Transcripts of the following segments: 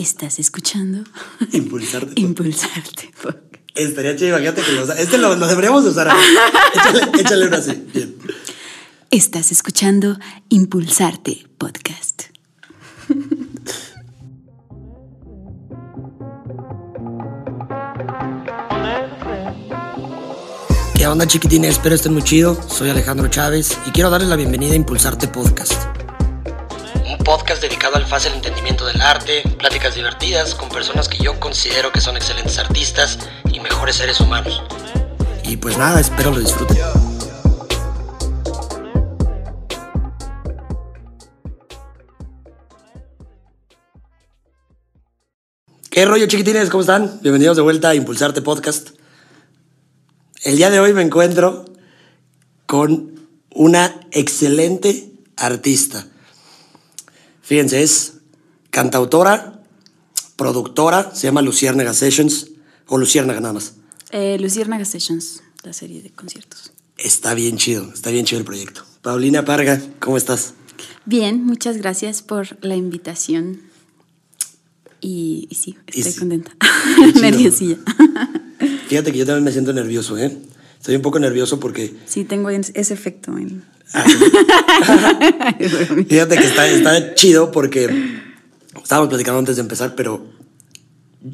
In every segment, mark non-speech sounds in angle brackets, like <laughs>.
Estás escuchando <laughs> Impulsarte. Impulsarte. Estaría chido, imagínate que lo, este lo, lo deberíamos usar. échale, échale una así. Bien. Estás escuchando Impulsarte Podcast. ¿Qué onda chiquitines? Espero estén muy chido. Soy Alejandro Chávez y quiero darles la bienvenida a Impulsarte Podcast. Dedicado al fácil entendimiento del arte, pláticas divertidas con personas que yo considero que son excelentes artistas y mejores seres humanos. Y pues nada, espero lo disfruten. ¿Qué rollo chiquitines? ¿Cómo están? Bienvenidos de vuelta a Impulsarte Podcast. El día de hoy me encuentro con una excelente artista. Fíjense, es cantautora, productora, se llama Luciérnaga Sessions, o Luciérnaga nada más. Eh, Luciérnaga Sessions, la serie de conciertos. Está bien chido, está bien chido el proyecto. Paulina Parga, ¿cómo estás? Bien, muchas gracias por la invitación. Y, y sí, estoy contenta. Nerviosilla. <laughs> Fíjate que yo también me siento nervioso, ¿eh? Estoy un poco nervioso porque Sí, tengo en- ese efecto. En... <laughs> Fíjate que está, está chido porque estábamos platicando antes de empezar, pero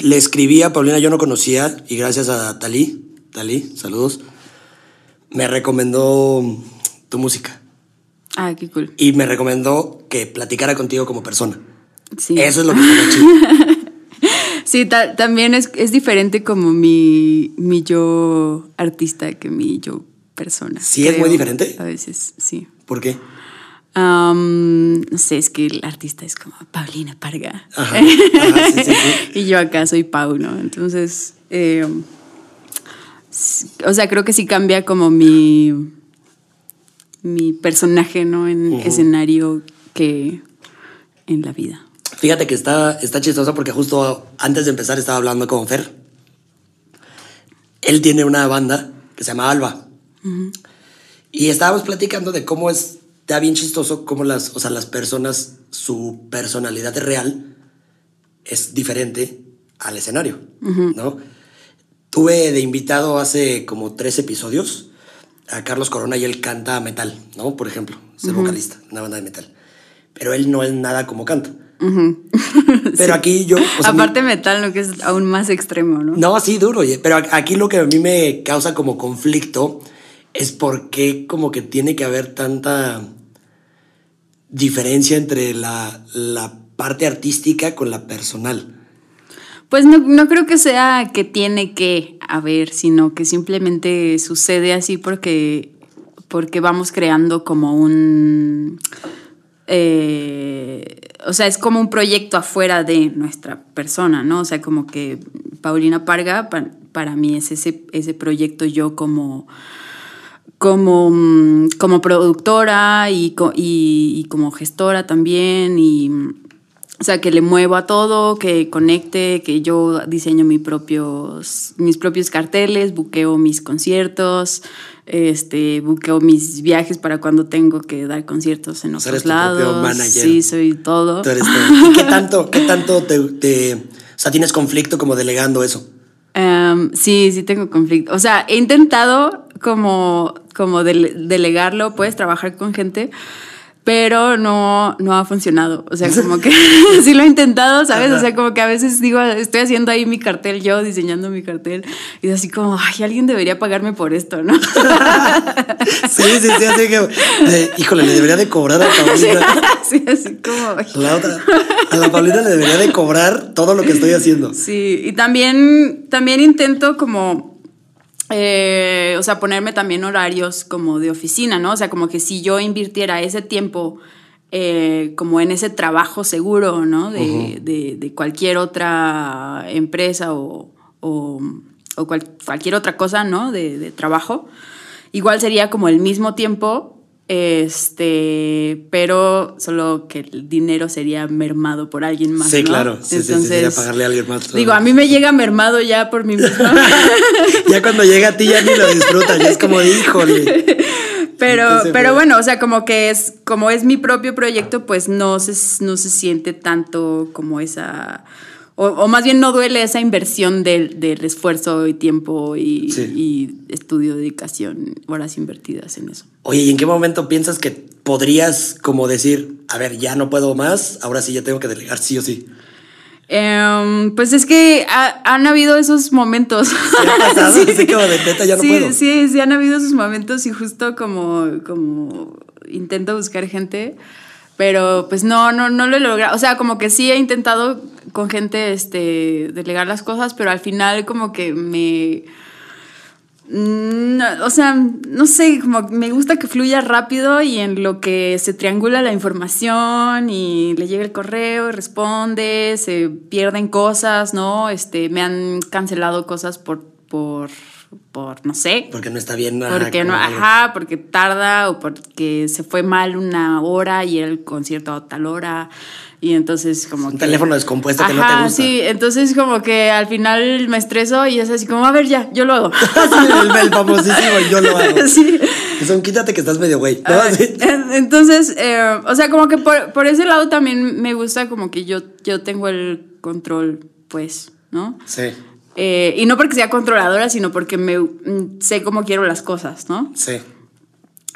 le escribí a Paulina, yo no conocía, y gracias a Talí, Talí, saludos, me recomendó tu música. Ah, qué cool. Y me recomendó que platicara contigo como persona. Sí. Eso es lo que está chido. <laughs> Sí, ta- también es, es diferente como mi, mi yo artista que mi yo persona. ¿Sí es muy diferente? A veces, sí. ¿Por qué? Am, no sé, es que el artista es como Paulina Parga. Ajá. <laughs> Ajá, sí, sí, sí. y yo acá soy Pau, ¿no? Entonces, eh, o sea, creo que sí cambia como mi, mi personaje, ¿no? En escenario que en la vida. Fíjate que está, está chistoso porque justo antes de empezar estaba hablando con Fer. Él tiene una banda que se llama Alba. Y estábamos platicando de cómo es, está bien chistoso cómo las, o sea, las personas, su personalidad real es diferente al escenario, ¿no? Tuve de invitado hace como tres episodios a Carlos Corona y él canta metal, ¿no? Por ejemplo, es el vocalista, de una banda de metal. Pero él no es nada como canta. <laughs> Pero aquí yo... o sea, mi- Aparte metal, lo que es aún más extremo, ¿no? no, sí, duro. Pero aquí lo que a mí me causa como conflicto es por qué como que tiene que haber tanta diferencia entre la, la parte artística con la personal. Pues no, no creo que sea que tiene que haber, sino que simplemente sucede así porque, porque vamos creando como un... eh, o sea, es como un proyecto afuera de nuestra persona, ¿no? O sea, como que Paulina Parga pa- para mí es ese, ese proyecto yo como como, mm, como productora y, y- como gestora también y o sea que le muevo a todo, que conecte, que yo diseño mis propios, mis propios carteles, buqueo mis conciertos, este, buqueo mis viajes para cuando tengo que dar conciertos en otros lados. manager. Sí, soy todo. Tú eres todo. ¿Y qué tanto, qué <laughs> tanto te, te- O sea, tienes conflicto como delegando eso? Em, sí, sí tengo conflicto. O sea, he intentado como, como dele- delegarlo, puedes trabajar con gente, pero no, no ha funcionado. O sea, como que <laughs> <laughs> sí lo he intentado, ¿sabes? O sea, como que a veces digo, estoy haciendo ahí mi cartel, yo diseñando mi cartel, y es así como, ay, alguien debería pagarme por esto, ¿no? <laughs> Sí, sí, sí, así que... eh, híjole, le debería de cobrar a Paulina. sí, así como... ay. La otra, a la Paulina le debería de cobrar todo lo que estoy haciendo. Sí, y también, también intento como, eh, o sea, ponerme también horarios como de oficina, ¿no? O sea, como que si yo invirtiera ese tiempo eh, como en ese trabajo seguro, ¿no? De, de- de cualquier otra empresa o, o- o cual- cualquier otra cosa, ¿no? De, de trabajo. Igual sería como el mismo tiempo, este, pero solo que el dinero sería mermado por alguien más. Sí, ¿no? claro. Sí, sí, sería pagarle a alguien más. Digo, a mí me llega mermado ya por mí mismo. <laughs> Ya cuando llega a ti ya ni lo disfrutas, ya es como, híjole. <laughs> Pero, Entonces, pero bueno, o sea, como que es, como es mi propio proyecto, pues no se, no se siente tanto como esa, o, o más bien no duele esa inversión del, del esfuerzo y tiempo y, Sí. y estudio, dedicación, horas invertidas en eso. Oye, ¿y en qué momento piensas que podrías como decir, a ver, ya no puedo más, ahora sí ya tengo que delegar sí o sí? Em, pues es que ha- han habido esos momentos. ha pasado? <laughs> Así como de, "Neta, ya no sí, puedo". Sí, sí, han habido esos momentos y justo como, como intento buscar gente, pero pues no, no, no lo he logrado. O sea, como que sí he intentado con gente este, delegar las cosas, pero al final como que me... Mm, o sea, no sé, como me gusta que fluya rápido y en lo que se triangula la información y le llega el correo y responde, se pierden cosas, ¿no? Este, me han cancelado cosas por, por, por no sé, Porque no está bien. ajá, porque no, ajá, porque tarda o porque se fue mal una hora y era el concierto a tal hora. Y entonces como Un que... teléfono descompuesto que no te Ajá, gusta. sí, entonces como que al final me estreso y es así como, a ver ya, yo lo hago. <laughs> El, el famosísimo yo lo hago. <laughs> Sí. Son, quítate que estás medio güey. ¿no? Ah, Sí. Entonces, eh, o sea, como que por, por ese lado también me gusta como que yo, yo tengo el control, pues, ¿no? Sí, Eh, y no porque sea controladora, sino porque me mm, sé cómo quiero las cosas, ¿no? sí.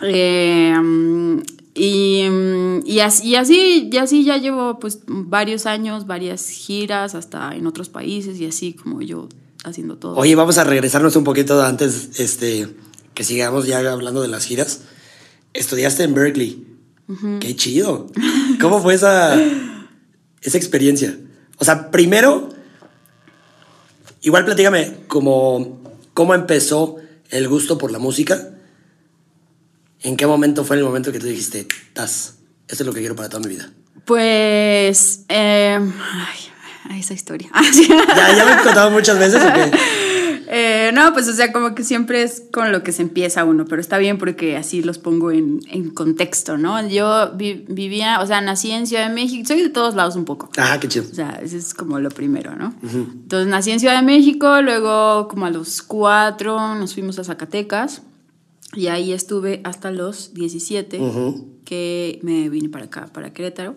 Eh, y, y así, y así, y así ya llevo pues varios años, varias giras, hasta en otros países y así como yo haciendo todo. Oye, vamos a regresarnos un poquito antes, este, que sigamos ya hablando de las giras. Estudiaste en Berkeley. Qué chido. ¿Cómo fue esa, esa experiencia? O sea, primero, igual platícame cómo, cómo empezó el gusto por la música. ¿En qué momento fue el momento que tú dijiste, tas, esto es lo que quiero para toda mi vida? Pues, eh, ay, ay, esa historia. <laughs> ¿Ya, ya me he contado muchas veces o qué? Eh, no, pues o sea, como que siempre es con lo que se empieza uno, pero está bien porque así los pongo en, en contexto, ¿no? Yo vi- vivía, o sea, nací en Ciudad de México, soy de todos lados un poco. Ajá, qué chido. O sea, ese es como lo primero, ¿no? Entonces nací en Ciudad de México, luego como a los cuatro nos fuimos a Zacatecas y ahí estuve hasta los 17, Ujú. que me vine para acá, para Querétaro.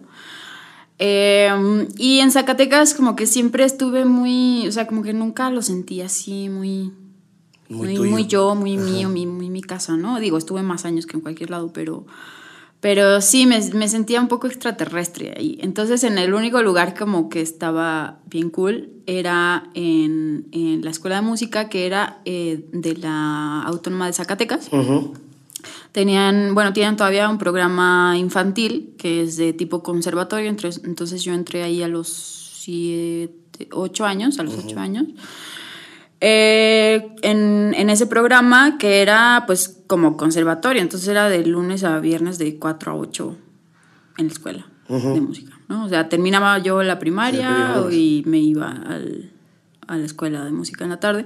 Eh, y en Zacatecas como que siempre estuve muy, o sea, como que nunca lo sentí así muy... Muy Muy, muy yo, muy mío, muy, muy mi casa, ¿no? Digo, estuve más años que en cualquier lado, pero, pero sí, me, me sentía un poco extraterrestre ahí. Entonces, en el único lugar como que estaba bien cool era en, en la escuela de música, que era eh, de la Autónoma de Zacatecas. Ujú. Tenían, bueno, tienen todavía un programa infantil que es de tipo conservatorio, entonces, yo entré ahí a los siete, ocho años, a los ocho años. Eh, en, en ese programa que era pues como conservatorio, entonces era de lunes a viernes de 4 a 8 en la escuela de música, ¿no? O sea, terminaba yo la primaria Sí, y me iba al- a la escuela de música en la tarde.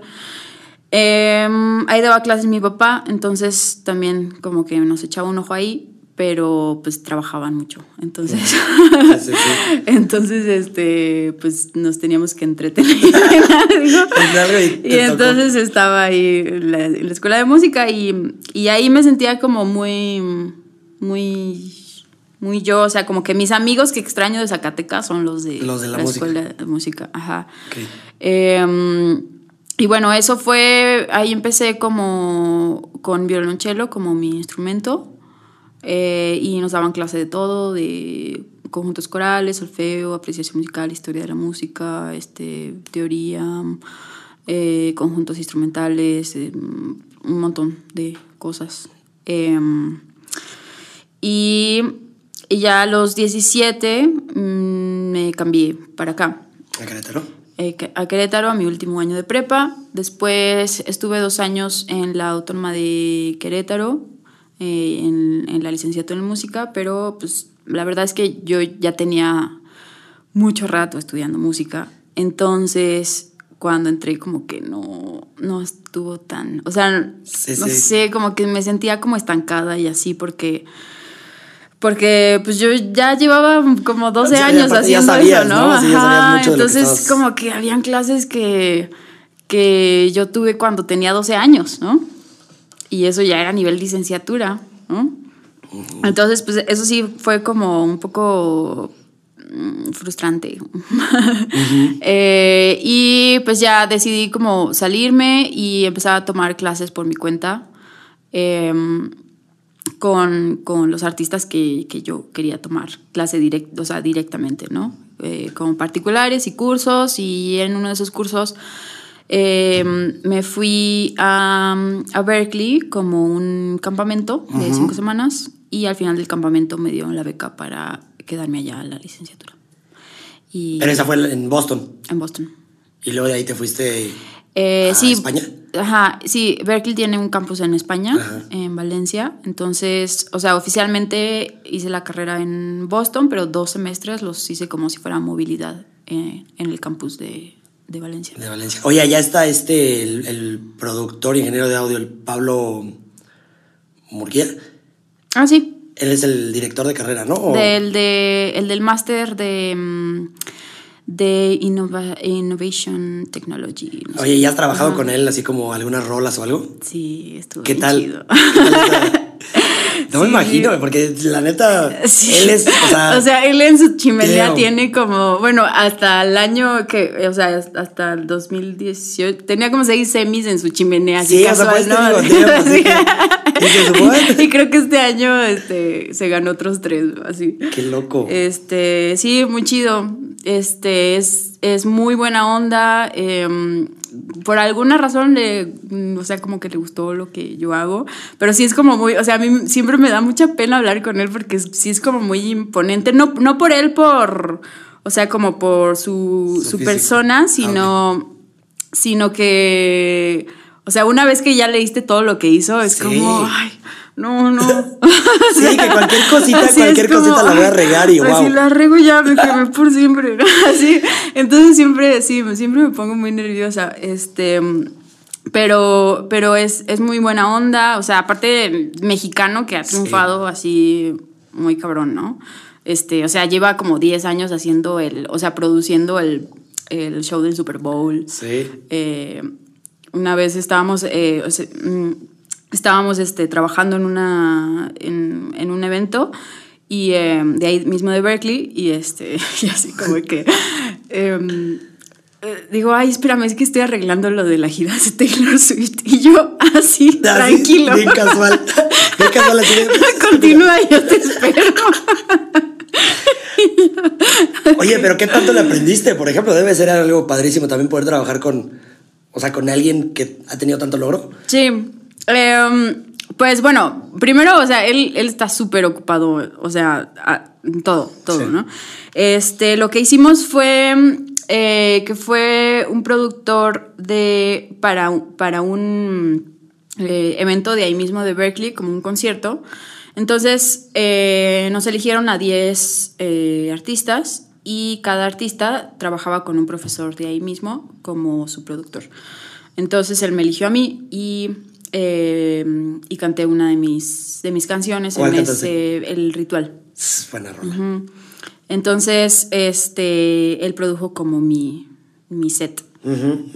Eh, ahí daba clases mi papá, entonces también como que nos echaba un ojo ahí, pero pues trabajaban mucho, entonces... Sí, sí. <laughs> Entonces, este, pues nos teníamos que entretener en <laughs> y tocó. entonces estaba ahí la, la escuela de música y, y ahí me sentía como muy, muy, muy yo. O sea, como que mis amigos que extraño de Zacatecas son los de, Los de la escuela de música. Ajá. Ok. Eh, y bueno, eso fue, ahí empecé como con violonchelo como mi instrumento eh, y nos daban clase de todo, de conjuntos corales, solfeo, apreciación musical, historia de la música, este, teoría, eh, conjuntos instrumentales, eh, un montón de cosas. Y, y ya a los 17 mm, me cambié para acá ¿A Querétaro? Eh, a Querétaro a mi último año de prepa. Después estuve dos años en la Autónoma de Querétaro, eh, en, en la licenciatura en música, pero pues la verdad es que yo ya tenía mucho rato estudiando música. Entonces, cuando entré como que no, no estuvo tan, o sea, Sí, no sí. sé, como que me sentía como estancada y así porque... Porque pues yo ya llevaba como 12 Sí, años ya haciendo sabías, eso, ¿no? Ajá, que entonces estabas- como que habían clases que, que yo tuve cuando tenía 12 años, ¿no? Y eso ya era nivel licenciatura. ¿no? Entonces, pues eso sí fue como un poco mm, frustrante. <laughs> Eh, y pues ya decidí como salirme y empezar a tomar clases por mi cuenta em, con, con los artistas que, que yo quería tomar clase direct, o sea, directamente, ¿no? Eh, con particulares y cursos y en uno de esos cursos em, me fui a, a Berkeley como un campamento de cinco semanas y al final del campamento me dieron la beca para quedarme allá a la licenciatura. Y Pero esa fue en Boston. en Boston. Y luego de ahí te fuiste Eh, a sí, España. Ajá, sí, Berkeley tiene un campus en España, Ajá. en Valencia. Entonces, o sea, oficialmente hice la carrera en Boston, pero dos semestres los hice como si fuera movilidad eh, en el campus de, de Valencia. De Valencia. Oye, allá está este, el, el productor ingeniero de audio, el Pablo Murguía. Ah, sí, Él es el director de carrera, ¿no? O- del, de, el del máster de, mm, de Innova- Innovation Technology. no. Oye, ¿ya has trabajado con él así como algunas rolas o algo? Sí, estuvo ¿Qué bien tal? chido. <laughs> ¿Qué tal está? <laughs> No me imagino, porque la neta, Sí. él es, o sea, <laughs> O sea, él en su chimenea tiene como, bueno, hasta el año que, o sea, hasta el 2018, tenía como seis semis en su chimenea. así Sí, o sea, casual, pues ¿no? y creo que este año este, se ganó otros tres, así. qué loco. Este, sí, muy chido. Este, es, es muy buena onda. em, por alguna razón le, mm, o sea, como que le gustó lo que yo hago. Pero sí es como muy, o sea, a mí siempre me da mucha pena hablar con él porque sí es como muy imponente. No, no por él, por, o sea, como por su, Su persona, sino, sino que, o sea, una vez que ya leíste todo lo que hizo, es Sí. como, ay, no, no. <laughs> Sí, que cualquier cosita, Así cualquier como, cosita la voy a regar y wow. Si la rego ya me quemé por siempre. <laughs> Así. Entonces siempre, sí, siempre me pongo muy nerviosa. Este. Pero, pero es, es muy buena onda. O sea, aparte mexicano que ha triunfado así muy cabrón, ¿no? Este, o sea, lleva como 10 años haciendo el, o sea, produciendo el, el show del Super Bowl. Sí. Eh, una vez estábamos, eh, o sea, mm, estábamos este, trabajando en, una, en, en un evento y eh, de ahí mismo de Berkeley y, este, <laughs> y así como que... em, eh, digo, ay, espérame, es que estoy arreglando lo de la gira de Taylor Swift. Y yo, así, <laughs> tranquilo. Bien casual. Bien casual así <laughs> Continúa, yo te espero. Oye, pero ¿qué tanto le aprendiste? Por ejemplo, debe ser algo padrísimo también poder trabajar con, o sea, con alguien que ha tenido tanto logro. Sí. Em, pues bueno, primero, o sea, él, él está súper ocupado, o sea, a- todo, todo, Sí. ¿no? Este, lo que hicimos fue eh, que fue un productor de, para, un- para un eh, evento de ahí mismo de Berkeley, como un concierto. Entonces, eh, nos eligieron a 10 eh, artistas y cada artista trabajaba con un profesor de ahí mismo como su productor. Entonces él me eligió a mí y, eh, y canté una de mis, de mis canciones ¿Cuál en ese, el ritual. Buena rola. Ujú. Entonces, este, él produjo como mi, mi set.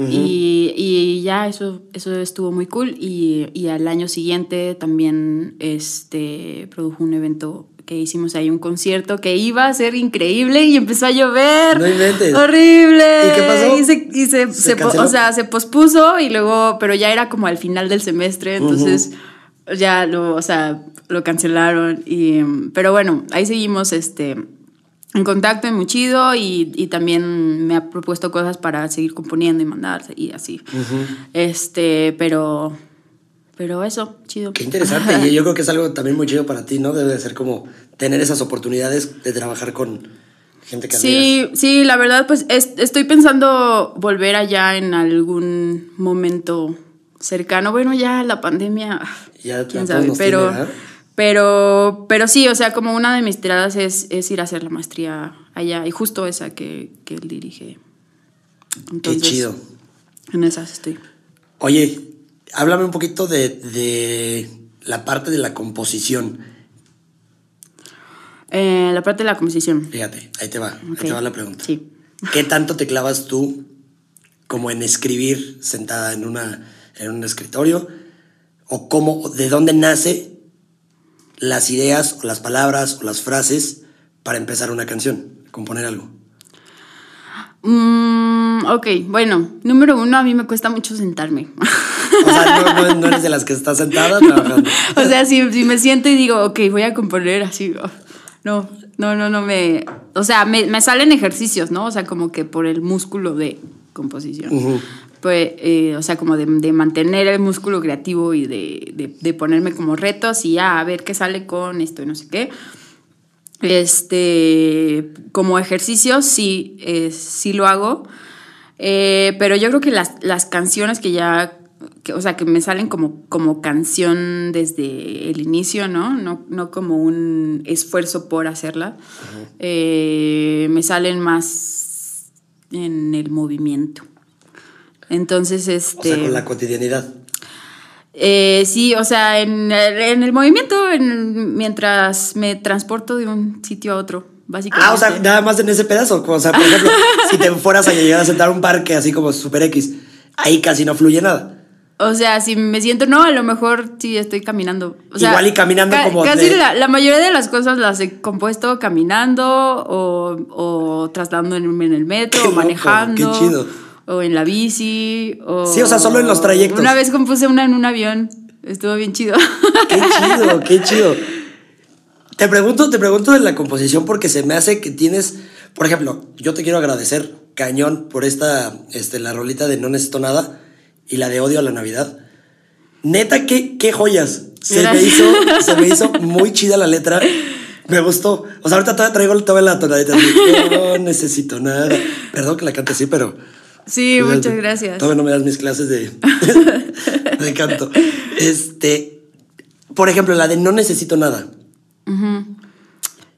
Y, y ya eso, eso estuvo muy cool. Y, y al año siguiente también este, produjo un evento que hicimos ahí, un concierto que iba a ser increíble y empezó a llover. No inventes. Horrible. ¿Y qué pasó? Y se, y se- ¿Se se po- canceló? o sea, se pospuso y luego, pero ya era como al final del semestre, entonces ya lo, o sea, lo cancelaron. Y, pero bueno, ahí seguimos este, en contacto y muy chido y, y también me ha propuesto cosas para seguir componiendo y mandar y así. Este, pero, pero eso, chido. Qué interesante. Y <laughs> yo creo que es algo también muy chido para ti, ¿no? Debe de ser como tener esas oportunidades de trabajar con gente que admiras. Sí, sí, la verdad, pues es- estoy pensando volver allá en algún momento cercano. Bueno, ya la pandemia, Ya a quién sabe, pero, tiene, pero, pero sí, o sea, como una de mis tiradas es, es ir a hacer la maestría allá y justo esa que, que él dirige. Qué chido. En esas estoy. Oye, háblame un poquito de, de la parte de la composición. Eh, la parte de la composición. Fíjate, ahí te va, ahí te va la pregunta. Sí. ¿Qué tanto te clavas tú como en escribir sentada en, una, en un escritorio? ¿O cómo, de dónde nace las ideas o las palabras o las frases para empezar una canción, componer algo? Mm, ok, bueno, número uno, a mí me cuesta mucho sentarme. <laughs> O sea, no, eres de las que está sentada trabajando. <laughs> o sea, si, me siento y digo, ok, voy a componer así, oh, no, no, no, no me... O sea, me, salen ejercicios, ¿no? O sea, como que por el músculo de composición. Pues, eh, o sea, como de, mantener el músculo creativo y de, ponerme como retos y ya a ver qué sale con esto y no sé qué. Este, como ejercicio sí, eh, sí lo hago, eh, pero yo creo que las, las canciones que ya, o sea, que me salen como, como canción desde el inicio, ¿no? No, no como un esfuerzo por hacerla, me salen más en el movimiento. Entonces, este... O sea, con la cotidianidad. Eh, sí, o sea, en el, movimiento, mientras me transporto de un sitio a otro, básicamente. Ah, o sea, nada más en ese pedazo. O sea, por ejemplo, <laughs> si te fueras a llegar a sentar a un parque así como Super X, ahí casi no fluye nada. O sea, si me siento, no, a lo mejor sí estoy caminando. Igual y caminando como. Casi la, mayoría de las cosas las he compuesto caminando o, o trasladándome en el metro o manejando. Qué chido o en la bici, o... Sí, o sea, solo en los trayectos. Una vez compuse una en un avión, estuvo bien chido. Qué chido, <laughs> qué chido. Te pregunto, te pregunto de la composición porque se me hace que tienes, por ejemplo, yo te quiero agradecer cañón por esta, este, la rolita de No Necesito Nada y la de Odio a la Navidad. Neta, qué, qué joyas. Se me, hizo, <laughs> se me hizo muy chida la letra. Me gustó. O sea, ahorita todavía traigo toda la tonadita. No necesito nada. Perdón que la cante así, pero Sí, muchas gracias. Todavía no me das mis clases de, <laughs> de canto. Este, por ejemplo, la de no necesito nada.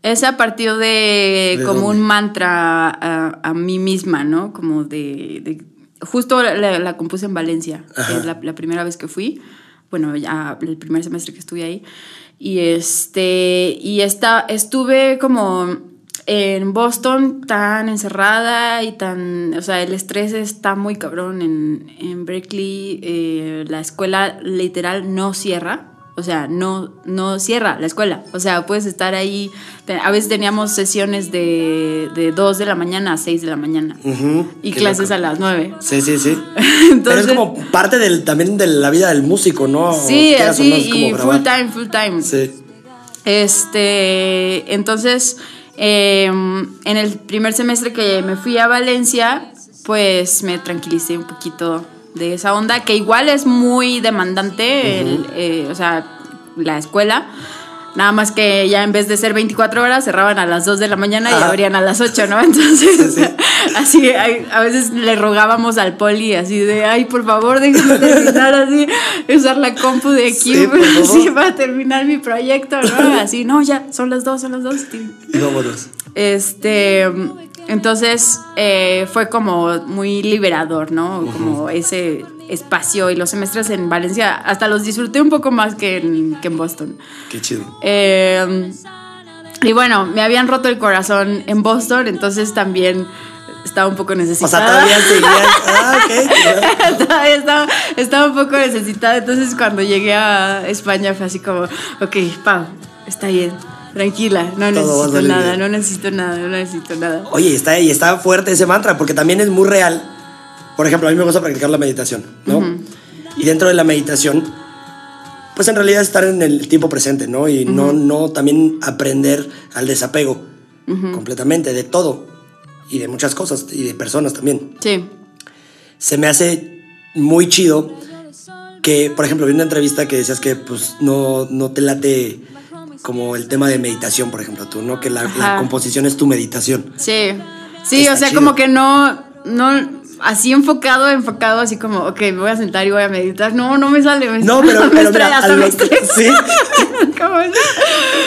Es a partir de, como un mantra a, mí misma, ¿no? Como de... justo la, compuse en Valencia, es la, primera vez que fui. Bueno, ya el primer semestre que estuve ahí. Y este, y esta, estuve como en Boston tan encerrada y tan, o sea, el estrés está muy cabrón en, en Berkeley, eh, la escuela literal no cierra, o sea, no, no cierra la escuela, o sea, puedes estar ahí, a veces teníamos sesiones de, de 2 de la mañana a 6 de la mañana y clases a las 9. Sí, sí, sí. <laughs> Pero es como parte del, también de la vida del músico, ¿no? Sí, así, y full time, full time. Sí. Este, entonces Em, en el primer semestre que me fui a Valencia, pues me tranquilicé un poquito de esa onda, que igual es muy demandante, eh, o sea, la escuela. Nada más que ya en vez de ser 24 horas, cerraban a las 2 de la mañana y abrían a las 8, ¿no? <laughs> Entonces, <laughs> así, a veces le rogábamos al poli así de, ay, por favor, déjame terminar así, usar la compu de aquí sí, para <laughs> terminar mi proyecto, ¿no? Así, no, ya, son las 2, son las 2. Y vámonos. Este, entonces, eh, fue como muy liberador, ¿no? Como ese espacio y los semestres en Valencia hasta los disfruté un poco más que en, que en Boston. Qué chido. Eh, y bueno, me habían roto el corazón en Boston, entonces también estaba un poco necesitada. O sea, todavía seguía. Ah, ok. <laughs> todavía estaba, estaba, un poco necesitada. Entonces, cuando llegué a España, fue así como, ok, Pau, está bien. Tranquila, no necesito nada, no necesito nada, no necesito nada. Oye, está, y está fuerte ese mantra, porque también es muy real por ejemplo, a mí me gusta practicar la meditación, ¿no? Y dentro de la meditación, pues en realidad estar en el tiempo presente, ¿no? Y no, no también aprender al desapego completamente de todo y de muchas cosas y de personas también. Sí. Se me hace muy chido que, por ejemplo, vi una entrevista que decías que pues no, no te late como el tema de meditación, por ejemplo, tú, ¿no? Que la, composición es tu meditación. Sí. Sí, o sea, como que no, no, así enfocado, enfocado, así como, ok, me voy a sentar y voy a meditar. No, no me sale. Me no, pero, <laughs> pero mira, a lo, que, ¿sí? <laughs>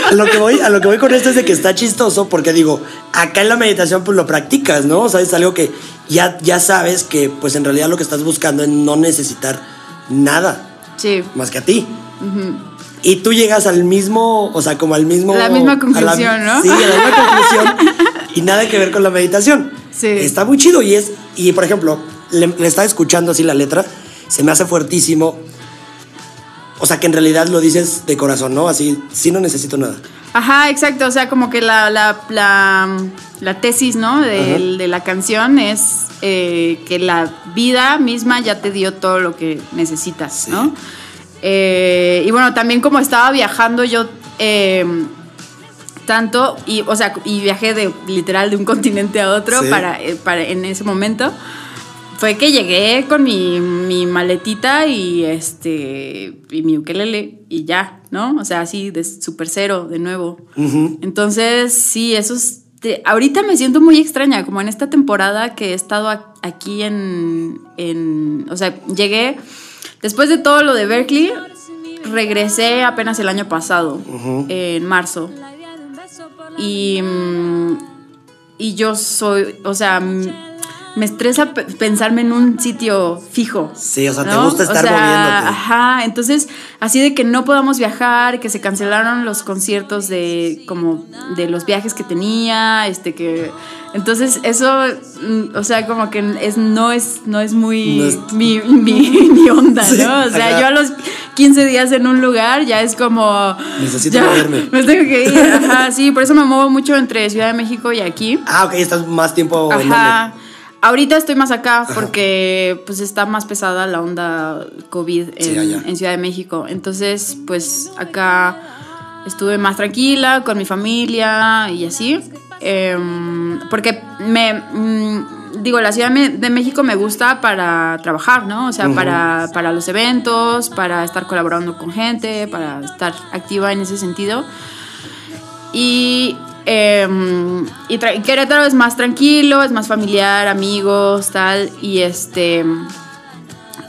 a lo que voy, a lo que voy con esto es de que está chistoso porque digo, acá en la meditación pues lo practicas, ¿no? O sea, es algo que ya, ya sabes que pues en realidad lo que estás buscando es no necesitar nada. Sí. Más que a ti. Y tú llegas al mismo, o sea, como al mismo... La misma conclusión, ¿no? Sí, a la misma conclusión. <laughs> y nada que ver con la meditación. Sí. Está muy chido y es, y por ejemplo, le, le estaba escuchando así la letra, se me hace fuertísimo O sea, que en realidad lo dices de corazón, ¿no? Así, sí no necesito nada. Ajá, exacto. O sea, como que la, la, la, la tesis, ¿no? De la canción es eh, que la vida misma ya te dio todo lo que necesitas, Sí. ¿no? Eh, y bueno, también como estaba viajando yo eh, tanto, y, o sea, y viajé de literal de un <laughs> continente a otro Sí. para, eh, para en ese momento. Fue que llegué con mi, mi maletita y este y mi ukelele y ya, ¿no? O sea, así de super cero de nuevo. Entonces, sí, eso es. te- ahorita me siento muy extraña, como en esta temporada que he estado aquí en, en. O sea, llegué. Después de todo lo de Berkeley, regresé apenas el año pasado, en marzo. Y. mm, Y yo soy. O sea. Me estresa pe- pensarme en un sitio fijo. Sí, o sea, te gusta estar O sea, moviéndote. Ajá, entonces así de que no podamos viajar, que se cancelaron los conciertos de como de los viajes que tenía, este que entonces eso, mm, o sea, como que es no es no es muy No es- <laughs> mi, mi, mi onda, Sí, ¿no? O sea, ajá. yo a los 15 días en un lugar ya es como Necesito ya, moverme. <laughs> Me tengo que ir, ajá, sí, por eso me muevo mucho entre Ciudad de México y aquí. Ah, ok, estás más tiempo en Ajá. donde. Ahorita estoy más acá porque pues está más pesada la onda COVID en, Ciudad de México. Entonces, pues acá estuve más tranquila con mi familia y así. Em, porque me mm, digo, la Ciudad de de México me gusta para trabajar, ¿no? O sea, para, para los eventos, para estar colaborando con gente, para estar activa en ese sentido. Y, eh, y Querétaro es más tranquilo, es más familiar, amigos, tal. Y este.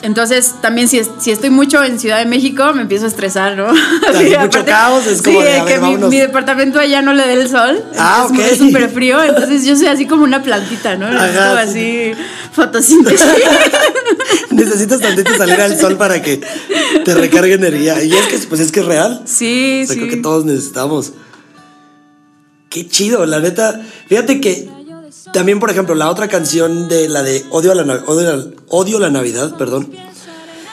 Entonces, también si, es- si estoy mucho en Ciudad de México, me empiezo a estresar, ¿no? <laughs> Así, mucho caos, es como sí, de, que mi, departamento allá no le dé el sol. Ah, es, ok. Es súper frío, entonces yo soy así como una plantita, ¿no? Ajá, así fotosíntesis. <laughs> Necesitas tantito salir al sol para que te recargue energía. Y es que, pues es que es real. sí, O sea, sí. creo que todos necesitamos. Qué chido, la neta. Fíjate que también, por ejemplo, la otra canción de la de Odio, a la, Odio, la- Odio la Navidad, perdón,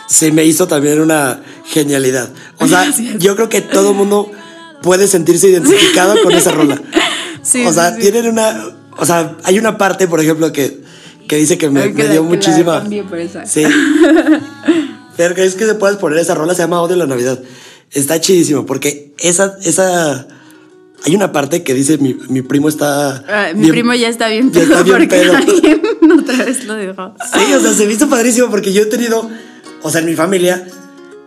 se me hizo también una genialidad. O sea, <laughs> yo creo que todo el mundo puede sentirse identificado con esa rola. <laughs> Sí, o sea, sí, sí. tienen una. O sea, hay una parte, por ejemplo, que, que dice que me, que me la- dio que la muchísima. cambié por esa. Sí. <laughs> Pero es que se puedes poner esa rola, se llama Odio la Navidad. Está chidísimo, porque esa, esa. Hay una parte que dice mi, mi primo está. Ah, mi bien- primo ya está bien ya pedo está bien porque pedo. alguien <laughs> <laughs> otra vez lo dejó. Sí, o sea, se me hizo padrísimo porque yo he tenido, o sea, en mi familia,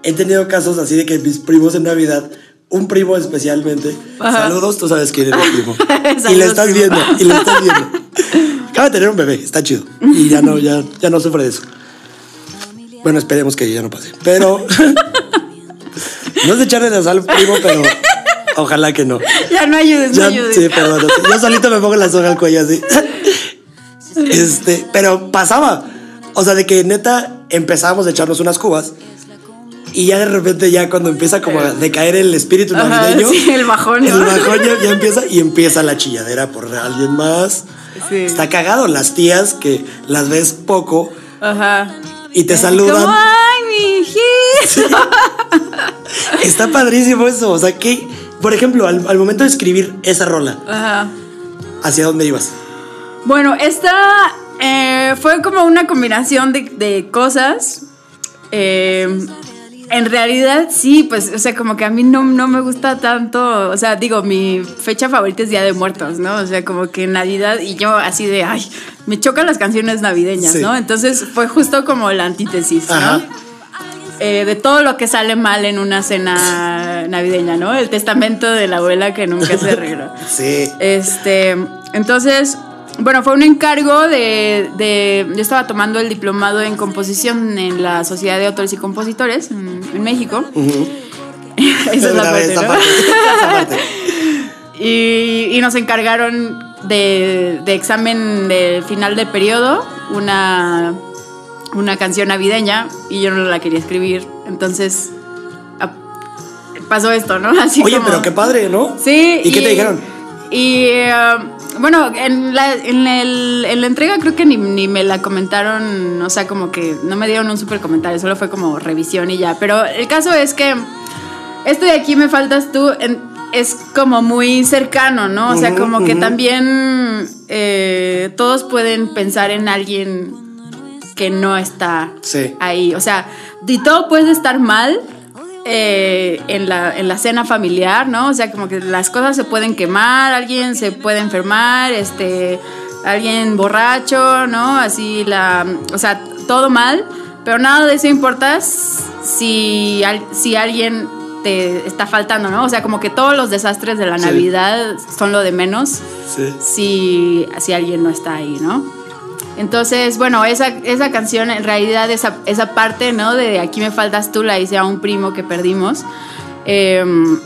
he tenido casos así de que mis primos en Navidad, un primo especialmente, Ajá. saludos, tú sabes quién es mi primo. <laughs> y le estás primo. viendo, y le estás viendo. Acaba de tener un bebé, está chido. Y ya no, ya, ya no sufre de eso. Bueno, esperemos que ya no pase. Pero. no es de echarle la sal, primo, pero ojalá que no. <laughs> Ya no ayudes, no Ya, ayudes. sí, perdón. Yo solito me pongo la soga al cuello así. <laughs> Este, pero pasaba. O sea, de que neta empezábamos a echarnos unas cubas. Y ya de repente, ya cuando empieza como a decaer el espíritu Ajá, navideño. sí, el bajón, ¿no? El bajón ya, ya <laughs> empieza y empieza la chilladera por alguien más. Sí. Está cagado. Las tías que las ves poco Ajá. y te Como, saludan. ay, mi hijito. Está padrísimo eso. O sea, que, por ejemplo, al, al momento de escribir esa rola, Ajá. ¿hacia dónde ibas? Bueno, esta eh, fue como una combinación de, de cosas. Eh, en realidad, sí, pues, o sea, como que a mí no, no me gusta tanto. O sea, digo, mi fecha favorita es Día de Muertos, ¿no? O sea, como que Navidad y yo así de, ay, me chocan las canciones navideñas, Sí. ¿no? Entonces fue justo como la antítesis, ¿no? Eh, de todo lo que sale mal en una cena navideña, ¿no? El testamento de la abuela que nunca se arregló. <laughs> Sí. Este, entonces, bueno, fue un encargo de, de- Yo estaba tomando el diplomado en composición en la Sociedad de Autores y Compositores en, en México. <laughs> Esa es la parte, ¿no? parte, esa parte. <laughs> Y, y nos encargaron de, de examen de final de periodo una, una canción navideña y yo no la quería escribir. Entonces a- pasó esto, ¿no? <laughs> Así Oye, como- pero qué padre, ¿no? Sí. ¿Y qué te dijeron? Y eh, bueno, en la, en, el, en la entrega creo que ni, ni, me la comentaron, o sea, como que no me dieron un súper comentario, solo fue como revisión y ya. Pero el caso es que esto de aquí me faltas tú es como muy cercano, ¿no? O sea, como que también eh, todos pueden pensar en alguien que no está ahí. O sea, y todo puede estar mal, eh, en, la, en la cena familiar, ¿no? O sea, como que las cosas se pueden quemar, alguien se puede enfermar, este, alguien borracho, ¿no? Así la, o sea, todo mal, pero nada de eso importa si, si alguien te está faltando, ¿no? O sea, como que todos los desastres de la Navidad son lo de menos si, si alguien no está ahí, ¿no? Entonces, bueno, esa, esa canción, en realidad, esa, esa parte, ¿no? De Aquí me faltas tú, la hice a un primo que perdimos. Em,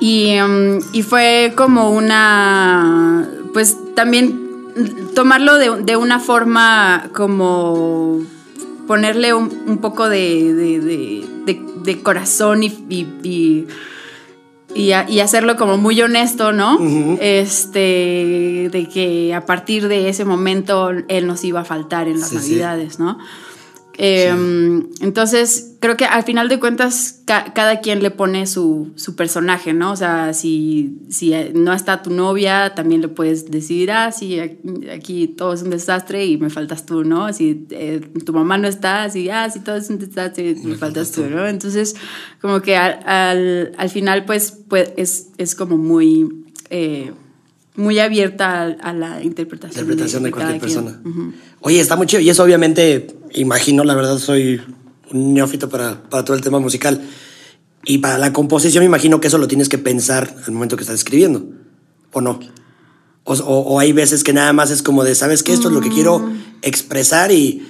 y, em, y, fue como una, pues también tomarlo de, de una forma como ponerle un, poco de, de, corazón y, hacerlo como muy honesto, ¿no? Este, de que a partir de ese momento él nos iba a faltar en las navidades, ¿no? Em, entonces, creo que al final de cuentas, cada quien le pone su, personaje, ¿no? O sea, si, si no está tu novia, también le puedes decir, ah, sí, aquí todo es un desastre y me faltas tú, ¿no? Si eh, tu mamá no está, así, ah, sí, todo es un desastre y me, faltas tú, ¿no? Entonces, como que al, final, pues, pues es, es como muy... Eh, muy abierta a, la interpretación. Interpretación de, cualquier persona. Oye, está muy chido. Y eso obviamente, imagino, la verdad, soy un neófito para, para todo el tema musical. Y para la composición, me imagino que eso lo tienes que pensar al momento que estás escribiendo. ¿O no? O, o, hay veces que nada más es como de, ¿sabes qué? Esto es lo que quiero mm. expresar y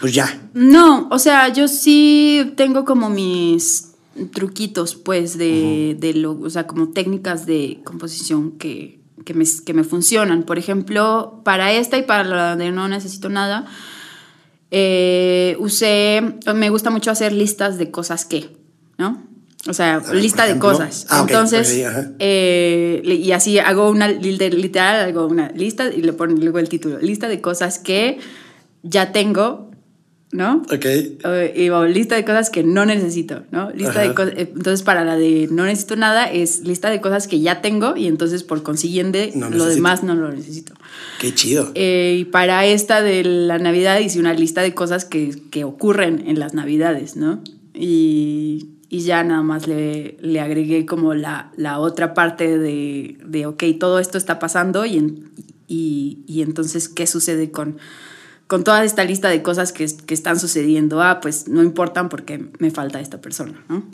pues ya. No, o sea, yo sí tengo como mis truquitos, pues, de, de lo, o sea, como técnicas de composición que, que me, que me funcionan. Por ejemplo, para esta y para la de no necesito nada, eh, usé, me gusta mucho hacer listas de cosas que, ¿no? O sea, lista de cosas. Ah, Entonces, eh, y así hago una literal, hago una lista y le pongo luego el título, lista de cosas que ya tengo ¿no? Ok. Y lista de cosas que no necesito, ¿no? Lista de cosas. Eh, entonces, para la de no necesito nada, es lista de cosas que ya tengo y entonces, por consiguiente, lo demás no lo necesito. Qué chido. Eh, y para esta de la Navidad hice una lista de cosas que, que ocurren en las Navidades, ¿no? Y, y ya nada más le, le agregué como la, la otra parte de, de, ok, todo esto está pasando y, y, y entonces, ¿qué sucede con con toda esta lista de cosas que, están sucediendo, ah, pues no importan porque me falta esta persona, ¿no?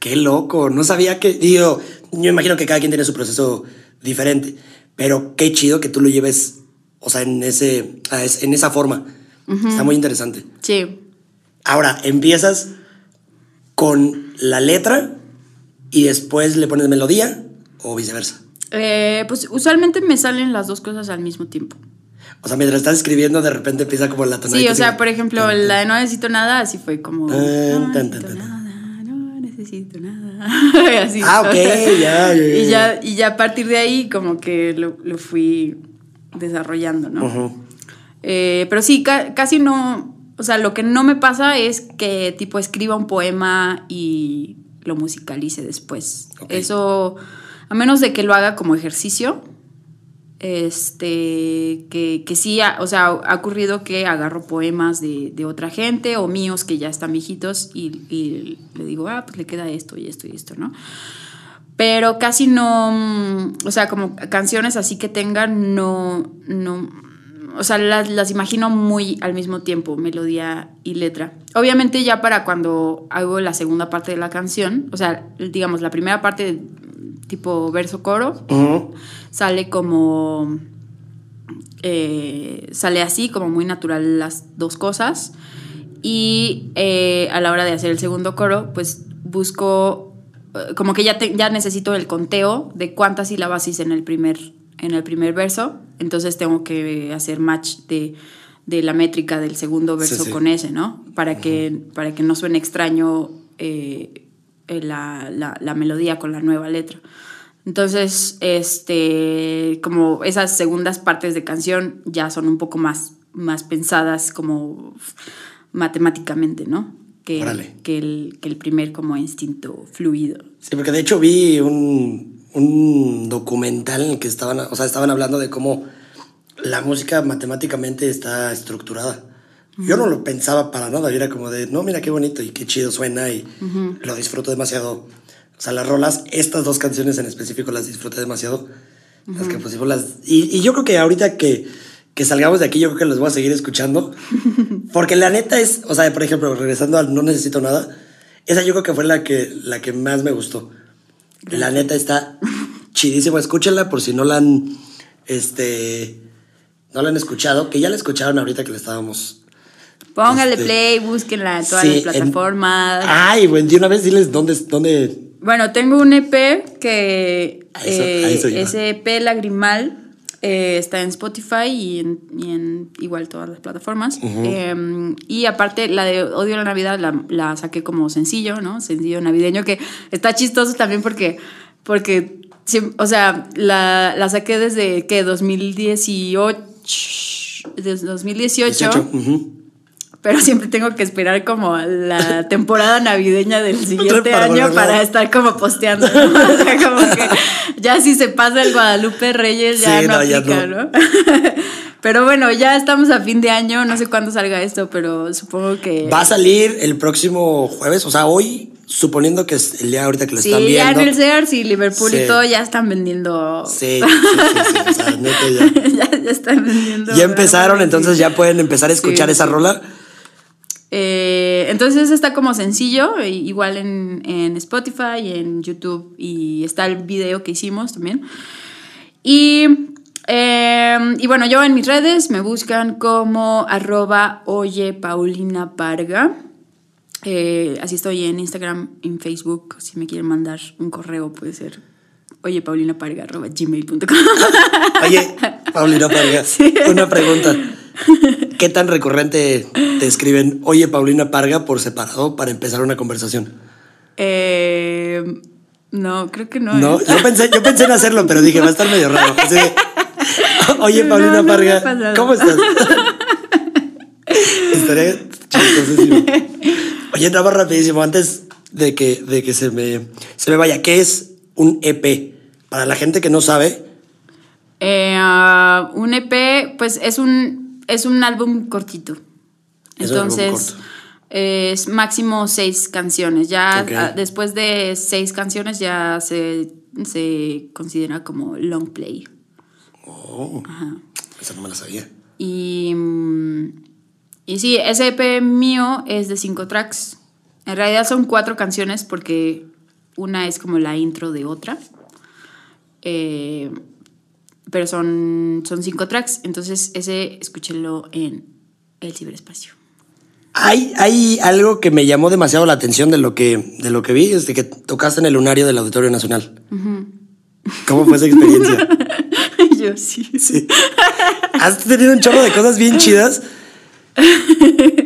Qué loco, no sabía que, digo, yo imagino que cada quien tiene su proceso diferente, pero qué chido que tú lo lleves, o sea, en, ese, en esa forma. Está muy interesante. Sí. Ahora, empiezas con la letra y después le pones melodía o viceversa. Eh, pues usualmente me salen las dos cosas al mismo tiempo. O sea, mientras estás escribiendo, de repente empieza como la tonalidad. Sí, o sea, por ejemplo, la de no necesito nada, así fue como. no necesito nada, no necesito nada. <laughs> así. Ah, ok, ya, ya, Y ya, y ya a partir de ahí, como que lo, lo fui desarrollando, ¿no? eh, pero sí, ca casi no. O sea, lo que no me pasa es que, tipo, escriba un poema y lo musicalice después. Eso, a menos de que lo haga como ejercicio este, que, que sí, o sea, ha ocurrido que agarro poemas de, de, otra gente o míos que ya están viejitos y, le digo, ah, pues le queda esto y esto y esto, ¿no? Pero casi no, o sea, como canciones así que tengan, no, no, o sea, las, las imagino muy al mismo tiempo, melodía y letra. Obviamente ya para cuando hago la segunda parte de la canción, o sea, digamos, la primera parte tipo verso coro, sale como, eh, sale así, como muy natural las dos cosas. Y eh, a la hora de hacer el segundo coro, pues busco, eh, como que ya, ya necesito el conteo de cuántas sílabas hice en el primer, en el primer verso, entonces tengo que hacer match de, de la métrica del segundo verso con ese, ¿no? Para, que, para que no suene extraño la, la, la, melodía con la nueva letra. Entonces, este, como esas segundas partes de canción ya son un poco más, más pensadas como matemáticamente, ¿no? Que, que, el, que el primer como instinto fluido. Sí, porque de hecho vi un, un documental en el que estaban, o sea, estaban hablando de cómo la música matemáticamente está estructurada. Yo no lo pensaba para nada, yo era como de, no, mira qué bonito y qué chido suena y lo disfruto demasiado. O sea, las rolas, estas dos canciones en específico las disfruté demasiado. Las que pusimos las... Y, y yo creo que ahorita que, que salgamos de aquí, yo creo que las voy a seguir escuchando. <laughs> Porque la neta es, o sea, por ejemplo, regresando al No Necesito Nada, esa yo creo que fue la que, la que más me gustó. La neta está chidísima. Escúchenla por si no la han, este, no la han escuchado, que ya la escucharon ahorita que la estábamos. Póngale Este, play, búsquenla en todas sí, las en- plataformas. Ay, güey, de una vez diles dónde, dónde. Bueno, tengo un EP que A eso- a eh, eso ese EP Lagrimal eh, está en Spotify y en, y en igual todas las plataformas. Eh, y aparte, la de Odio la Navidad la, la saqué como sencillo, ¿no? Sencillo navideño, que está chistoso también porque, porque o sea, la, la saqué desde que 2018. Desde 2018. 18. Ujú. Pero siempre tengo que esperar como la <laughs> temporada navideña del siguiente Para año volverla- para estar como posteando. ¿no? <laughs> O sea, como que ya si se pasa el Guadalupe Reyes ya Sí, no no, ya aplica, no. ¿no? <laughs> Pero bueno, ya estamos a fin de año, no sé cuándo salga esto, pero supongo que... Va a salir el próximo jueves, o sea, hoy, suponiendo que es el día ahorita que lo sí, están ya viendo. en el Sears y Liverpool Sí. y todo ya están vendiendo... Sí, sí, sí, sí, o sea, neta ya. ya, ya están vendiendo... Ya empezaron, entonces sí. ya pueden empezar a escuchar Sí, esa sí. rola. Eh, entonces está como sencillo, e- igual en, en Spotify, en YouTube y está el video que hicimos también. Y, eh, y bueno, yo en mis redes me buscan como arroba oye Paulina. Eh, así estoy en Instagram, en Facebook, si me quieren mandar un correo puede ser oye Paulina Parga arroba gmail.com. Oye, <laughs> Paulina Parga, Sí. una pregunta. ¿Qué tan recurrente te escriben, oye, Paulina Parga, por separado para empezar una conversación? Eh, no, creo que no. No, ¿eh? yo pensé, yo pensé en hacerlo, pero dije, va a estar medio raro. Así de, <laughs> oye, No, Paulina no Parga. ¿cómo estás? <laughs> Estaría chistosísimo. Oye, nada más rapidísimo, antes de que, de que se, me, se me vaya, ¿qué es un EP? Para la gente que no sabe, Eh, ah, un EP, pues es un, es un álbum cortito. Es Entonces, es máximo seis canciones. Ya después de seis canciones ya se, se considera como long play. oh, esa no me la sabía. Y, mm, y sí, ese EP mío es de cinco tracks. En realidad son cuatro canciones porque una es como la intro de otra. Eh, pero son, son cinco tracks. Entonces ese escúchenlo en el ciberespacio. Hay, hay algo que me llamó demasiado la atención de lo que, de lo que vi, es de que tocaste en el lunario del Auditorio Nacional. ¿Cómo fue esa experiencia? <laughs> Yo sí. Sí. Has tenido un chorro de cosas bien chidas. <laughs>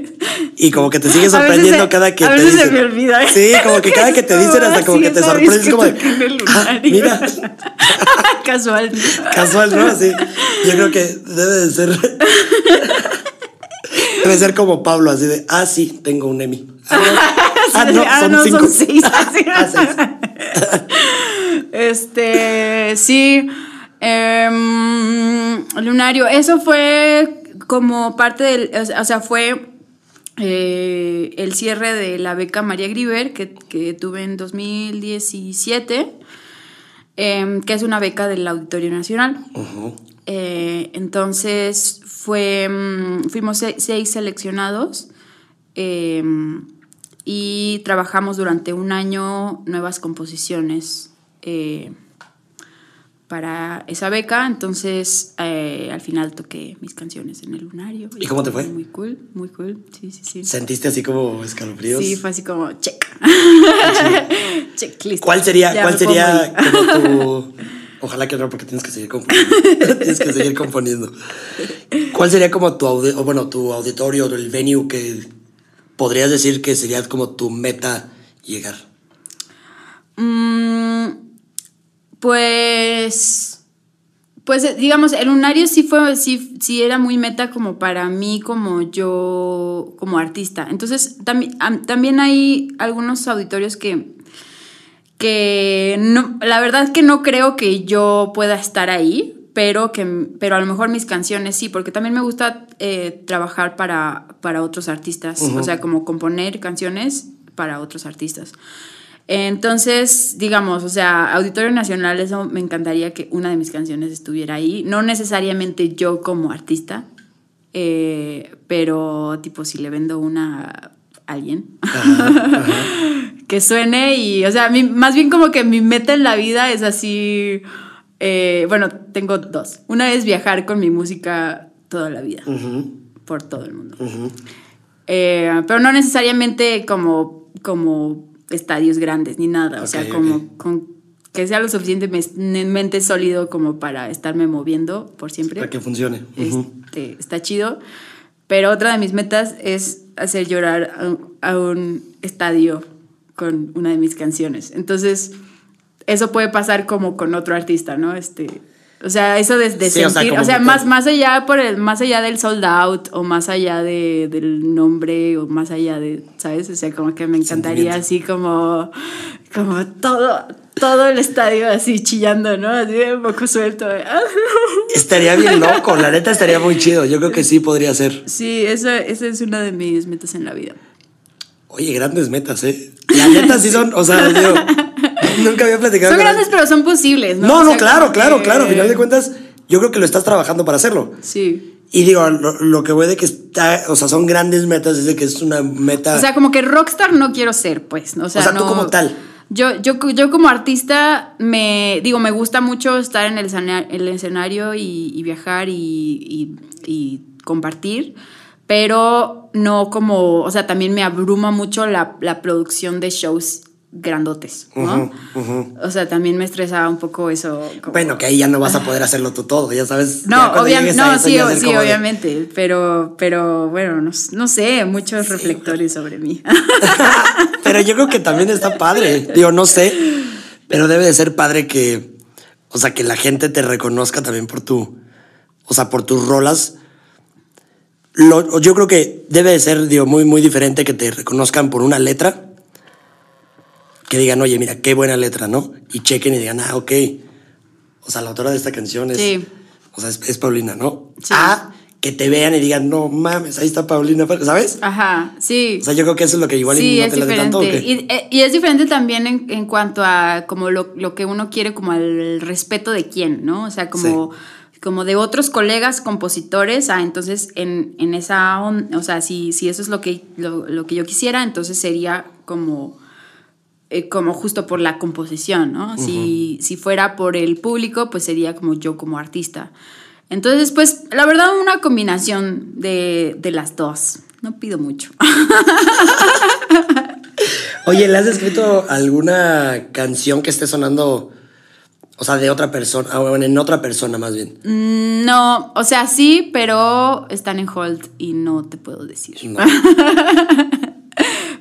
Y como que te veces sorprendiendo se- cada que a te veces se dicen. me olvida. ¿eh? Sí, como que cada que te dicen hasta como Sí, que te sorprendes. Como de, "Ah, lunario". mira, <laughs> Casual. casual, ¿no? Así. Yo creo que debe de ser. <laughs> Debe ser como Pablo, así de, ah, sí, tengo un Emmy. <laughs> Ah, no, ah, no, Ah, son no, cinco. son seis. Ah, seis. Este, sí. em, Lunario, eso fue como parte del, o sea, fue eh, el cierre de la beca María Griver que, que tuve en 2017, em, que es una beca del Auditorio Nacional. Eh, entonces fue, mm, fuimos se- seis seleccionados eh, y trabajamos durante un año nuevas composiciones eh, para esa beca. Entonces eh, al final toqué mis canciones en el lunario. ¿Y cómo te fue? Muy cool, muy cool. Sí, sí, sí. ¿Sentiste así como escalofríos? Sí, fue así como check. <laughs> check, listo. ¿Cuál sería, Ya cuál sería como tu. <laughs> Ojalá que no, porque tienes que seguir componiendo. <laughs> tienes que seguir componiendo. ¿Cuál sería como tu, audi- o bueno, tu auditorio, el venue que podrías decir que sería como tu meta llegar? Mm, Pues. Pues digamos, el lunario sí fue, sí, sí era muy meta como para mí, como yo, como artista. Entonces, también, también hay algunos auditorios que, que no, la verdad que no creo que yo pueda estar ahí, pero que, pero a lo mejor mis canciones sí, porque también me gusta eh, trabajar para, para otros artistas, o sea, como componer canciones para otros artistas. Entonces, digamos, o sea, Auditorio Nacional, eso me encantaría que una de mis canciones estuviera ahí. No necesariamente yo como artista, eh, pero tipo si le vendo una a alguien, <laughs> que suene y, o sea, más bien como que mi meta en la vida es así, eh, bueno, tengo dos. Una es viajar con mi música toda la vida, por todo el mundo. Eh, pero no necesariamente como, como estadios grandes ni nada. o sea, como con que sea lo suficientemente sólido como para estarme moviendo por siempre. Para que funcione. Este, está chido. Pero otra de mis metas es hacer llorar a, un estadio con una de mis canciones. Entonces, eso puede pasar como con otro artista, ¿no? Este, o sea, eso de, sentir, o sea, más, más allá por el, más allá del sold out, o más allá de, del nombre, o más allá de, ¿sabes? O sea, como que me encantaría así como, como todo, todo el estadio así chillando, ¿no? Así un poco suelto. <laughs> Estaría bien loco, la neta estaría muy chido. Yo creo que sí podría ser. Sí, esa, esa es una de mis metas en la vida. Oye, grandes metas, ¿eh? Las metas sí son, o sea, digo, <laughs> nunca había platicado. Son grandes, pero son posibles, ¿no? No, no, claro, claro, claro. Al final de cuentas, yo creo que lo estás trabajando para hacerlo. Sí. Y digo, lo, que voy de que está, o sea, son grandes metas, es de que es una meta. O sea, como que rockstar no quiero ser, pues. O sea, o sea tú como tal. Yo, yo, yo como artista, me digo, me gusta mucho estar en el escenario, el escenario y, viajar y, y, compartir, pero no como, o sea, también me abruma mucho la, la producción de shows grandotes, ¿no? O sea, también me estresa un poco eso. Bueno, que ahí ya no vas a <laughs> poder hacerlo tú todo, ya sabes. No, obviamente, no, sí, sí obviamente, pero, pero bueno, no, sé, muchos reflectores sobre mí. <laughs> pero yo creo que también está padre, digo, no sé, pero debe de ser padre que, o sea, que la gente te reconozca también por tu, o sea, por tus rolas. yo creo que debe de ser, digo, muy, muy diferente que te reconozcan por una letra que digan, oye, mira, qué buena letra, ¿no? Y chequen y digan, ah, ok. O sea, la autora de esta canción es. Sí. O sea, es, Paulina, ¿no? Sí. Ah, que te vean y digan, no mames, ahí está Paulina, ¿sabes? Ajá, sí. O sea, yo creo que eso es lo que igual sí, no es te diferente. Y, eh, y, es diferente también en, en cuanto a como lo, lo, que uno quiere, como el respeto de quién, ¿no? O sea, como. como de otros colegas compositores, ah, entonces en, en esa, o sea, si, si eso es lo que, lo, lo que yo quisiera, entonces sería como eh, como justo por la composición, ¿no? si, si fuera por el público, pues sería como yo como artista. Entonces, pues la verdad una combinación de, de las dos. No pido mucho. <laughs> Oye, ¿le has escrito alguna canción que esté sonando, o sea, de otra persona, ah, o en otra persona más bien? Mm, no, o sea, sí, pero están en hold y no te puedo decir. No. <laughs>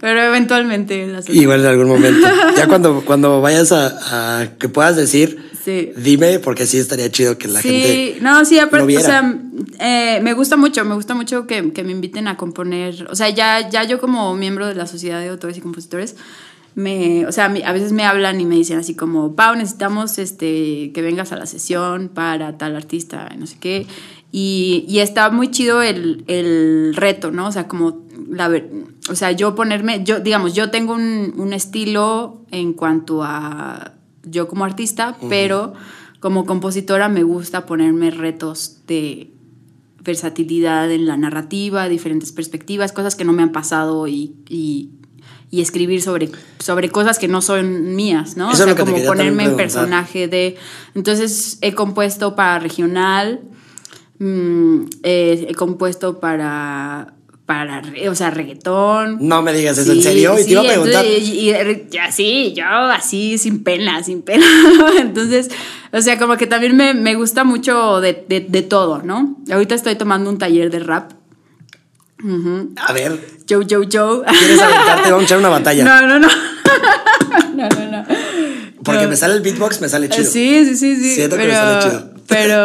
Pero eventualmente las Igual en algún momento. Ya <laughs> cuando, cuando vayas a, que puedas decir, dime, porque sí estaría chido que la gente. Sí, no, sí, aparte, o sea, eh, me gusta mucho, me gusta mucho que, me inviten a componer. O sea, ya, ya yo como miembro de la Sociedad de Autores y Compositores, me, o sea, a veces me hablan y me dicen así como, Pau, necesitamos este, que vengas a la sesión para tal artista, no sé qué. Y, y está muy chido el, el reto, ¿no? O sea, como la o sea, yo ponerme, yo, digamos, yo tengo un, estilo en cuanto a yo como artista, pero como compositora me gusta ponerme retos de versatilidad en la narrativa, diferentes perspectivas, cosas que no me han pasado y, y, escribir sobre, sobre cosas que no son mías, ¿no? o sea, como ponerme en personaje de... Entonces he compuesto para regional, mm, he compuesto para para, o sea, reggaetón. No me digas eso, ¿en serio? Y te iba a preguntar. y, ya sí, yo así, sin pena, sin pena. <laughs> entonces, o sea, como que también me, me gusta mucho de, de, de, todo, ¿no? Ahorita estoy tomando un taller de rap. A ver. Joe, Joe, Joe. ¿Quieres aventarte? <laughs> Vamos a echar una batalla. No, no, no. <laughs> no, no, no. Porque me sale el beatbox, me sale chido. Sí, sí, sí, sí. Siento pero, que me sale chido. Pero,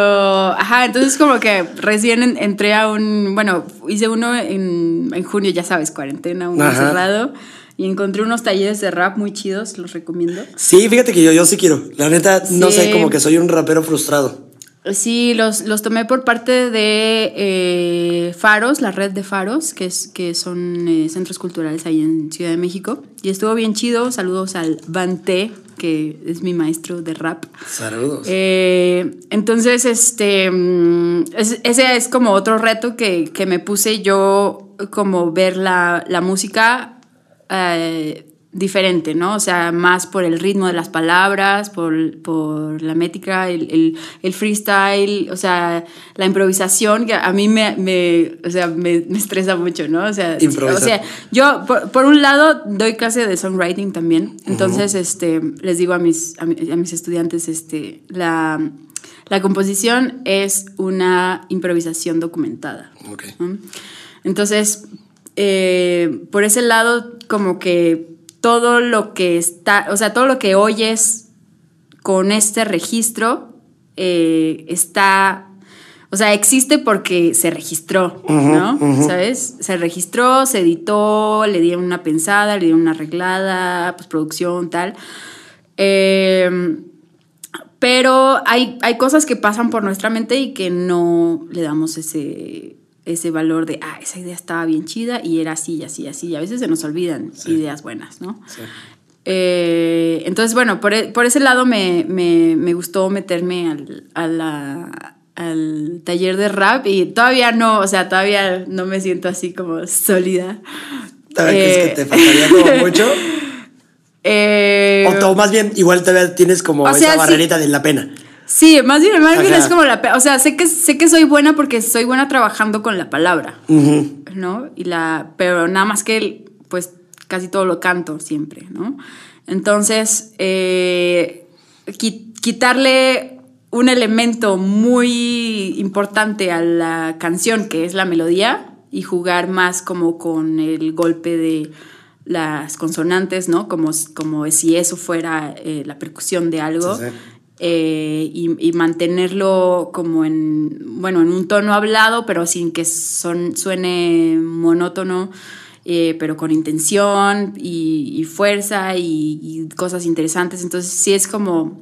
ajá, entonces como que recién en- entré a un, bueno, hice uno en, en junio, ya sabes, cuarentena, Ajá. cerrado. Y encontré unos talleres de rap muy chidos, los recomiendo. Sí, fíjate que yo, yo sí quiero. La neta, no sé, como que soy un rapero frustrado. Sí, los, los tomé por parte de eh, Faros, la red de Faros, que, es, que son eh, centros culturales ahí en Ciudad de México. Y estuvo bien chido. Saludos al Bante, que es mi maestro de rap. Saludos. Eh, entonces, este, mm, es- ese es como otro reto que, que me puse yo, como ver la, la música eh, diferente, ¿no? O sea, más por el ritmo de las palabras, por, por la métrica, el, el- el freestyle, o sea, la improvisación, que a mí me, me- o sea, me, me estresa mucho, ¿no? O sea, Improvisar. o sea yo, por, por un lado, doy clase de songwriting también. Entonces, este, les digo a mis, a, mi- a mis estudiantes, este, la, la composición es una improvisación documentada. Ok. ¿no? Entonces, eh, por ese lado, como que todo lo que está, o sea, todo lo que oyes con este registro eh, está, o sea, existe porque se registró, ¿no? ¿Sabes? Se registró, se editó, le dieron una pensada, le dieron una arreglada, pues producción, tal. Eh, pero hay, hay cosas que pasan por nuestra mente y que no le damos ese, ese valor de, ah, esa idea estaba bien chida y era así así así. Y a veces se nos olvidan ideas buenas, ¿no? Sí. Eh, entonces, bueno, por, e- por ese lado me, me- me gustó meterme al, a la- al taller de rap y todavía no, o sea, todavía no me siento así como sólida. ¿Todavía Eh, crees que te faltaría como <laughs> mucho? eh, O, o más bien, igual todavía tienes como O esa sea, sí. barrerita de la pena. Sí, más bien, más bien Ajá. es como la... O sea, sé que, sé que soy buena porque soy buena trabajando con la palabra. ¿no? Y la, pero nada más que, pues, casi todo lo canto siempre, ¿no? Entonces, eh, qui- quitarle un elemento muy importante a la canción, que es la melodía, y jugar más como con el golpe de las consonantes, ¿no? Como, como si eso fuera eh, la percusión de algo Sí, sí. Eh, y, y mantenerlo como en, bueno, en un tono hablado, pero sin que son, suene monótono, eh, pero con intención y, y fuerza y, y cosas interesantes. Entonces sí es como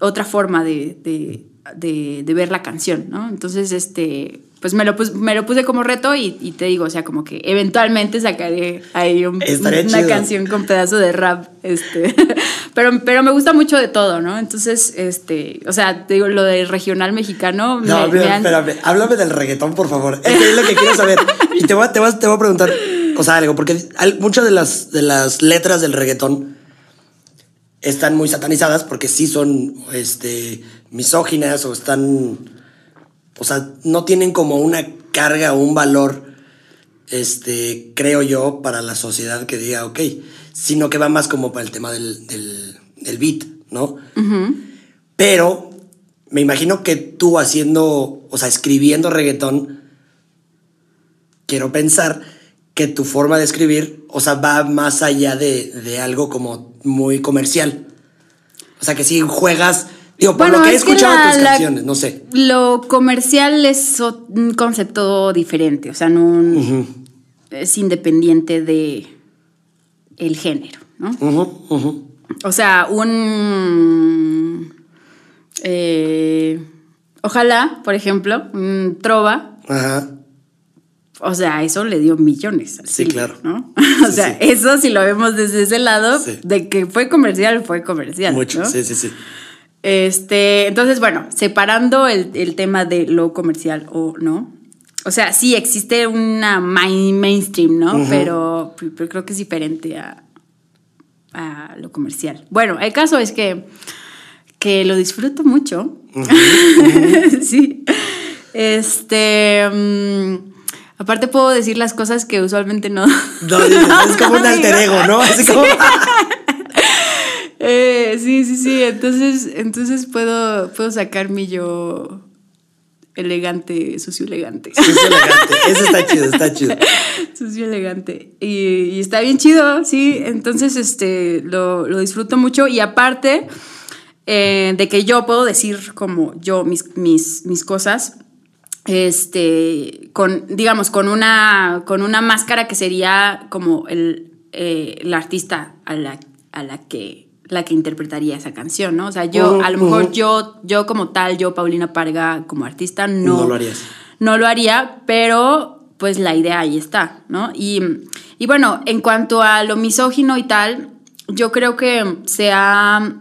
otra forma de, de- de- de ver la canción, ¿no? Entonces, este, pues me lo, pus- me lo puse como reto y, y te digo, o sea, como que eventualmente sacaré ahí un- una chido. canción con pedazo de rap, este, <laughs> pero, pero me gusta mucho de todo, ¿no? Entonces, este, o sea, te digo, lo del regional mexicano, me- No, me mira, han- espérame, háblame del reggaetón, por favor. Es lo que quiero saber. Y te voy a, te voy a, te voy a preguntar, o sea, algo, porque muchas de las, de las letras del reggaetón están muy satanizadas porque sí son este, misóginas o están. O sea, no tienen como una carga o un valor, este, creo yo, para la sociedad que diga, ok, sino que va más como para el tema del, del, del beat, ¿no? Pero me imagino que tú haciendo, o sea, escribiendo reggaetón, quiero pensar que tu forma de escribir, o sea, va más allá de, de algo como muy comercial. O sea, que si juegas, digo, por Bueno, lo que he que escuchado la- tus la- canciones, no sé. Lo comercial es un concepto diferente, o sea, no es independiente de el género, ¿no? O sea, un eh, ojalá, por ejemplo, un trova, Ajá. o sea, eso le dio millones. al Sí, Silvio, claro. ¿no? <laughs> o Sí, sea, sí. eso si lo vemos desde ese lado, Sí. de que fue comercial, fue comercial. Mucho, ¿no? sí, sí, sí. Este, entonces, bueno, separando el, el tema de lo comercial o no. O sea, sí existe una main- mainstream, ¿no? pero, pero creo que es diferente a, a lo comercial. Bueno, el caso es que, que lo disfruto mucho. <laughs> sí. Este. mm, aparte, puedo decir las cosas que usualmente no. No, es como <laughs> un alter ego, ¿no? Así como. <laughs> Eh, sí, sí, sí. Entonces, entonces puedo, puedo sacar mi yo elegante, sucio elegante. Sucio elegante, eso está chido, está chido. <laughs> sucio elegante. Y, está bien chido, sí. Entonces, este, lo, disfruto mucho. Y aparte eh, de que yo puedo decir como yo mis, mis, mis cosas, este, con, digamos, con una, con una máscara que sería como el, eh, artista a la, a la que la que interpretaría esa canción, ¿no? O sea, yo, a lo mejor yo, yo como tal, yo, Paulina Parga, como artista, no, no lo harías. No lo haría, pero pues la idea ahí está, ¿no? Y, y bueno, en cuanto a lo misógino y tal, yo creo que se ha...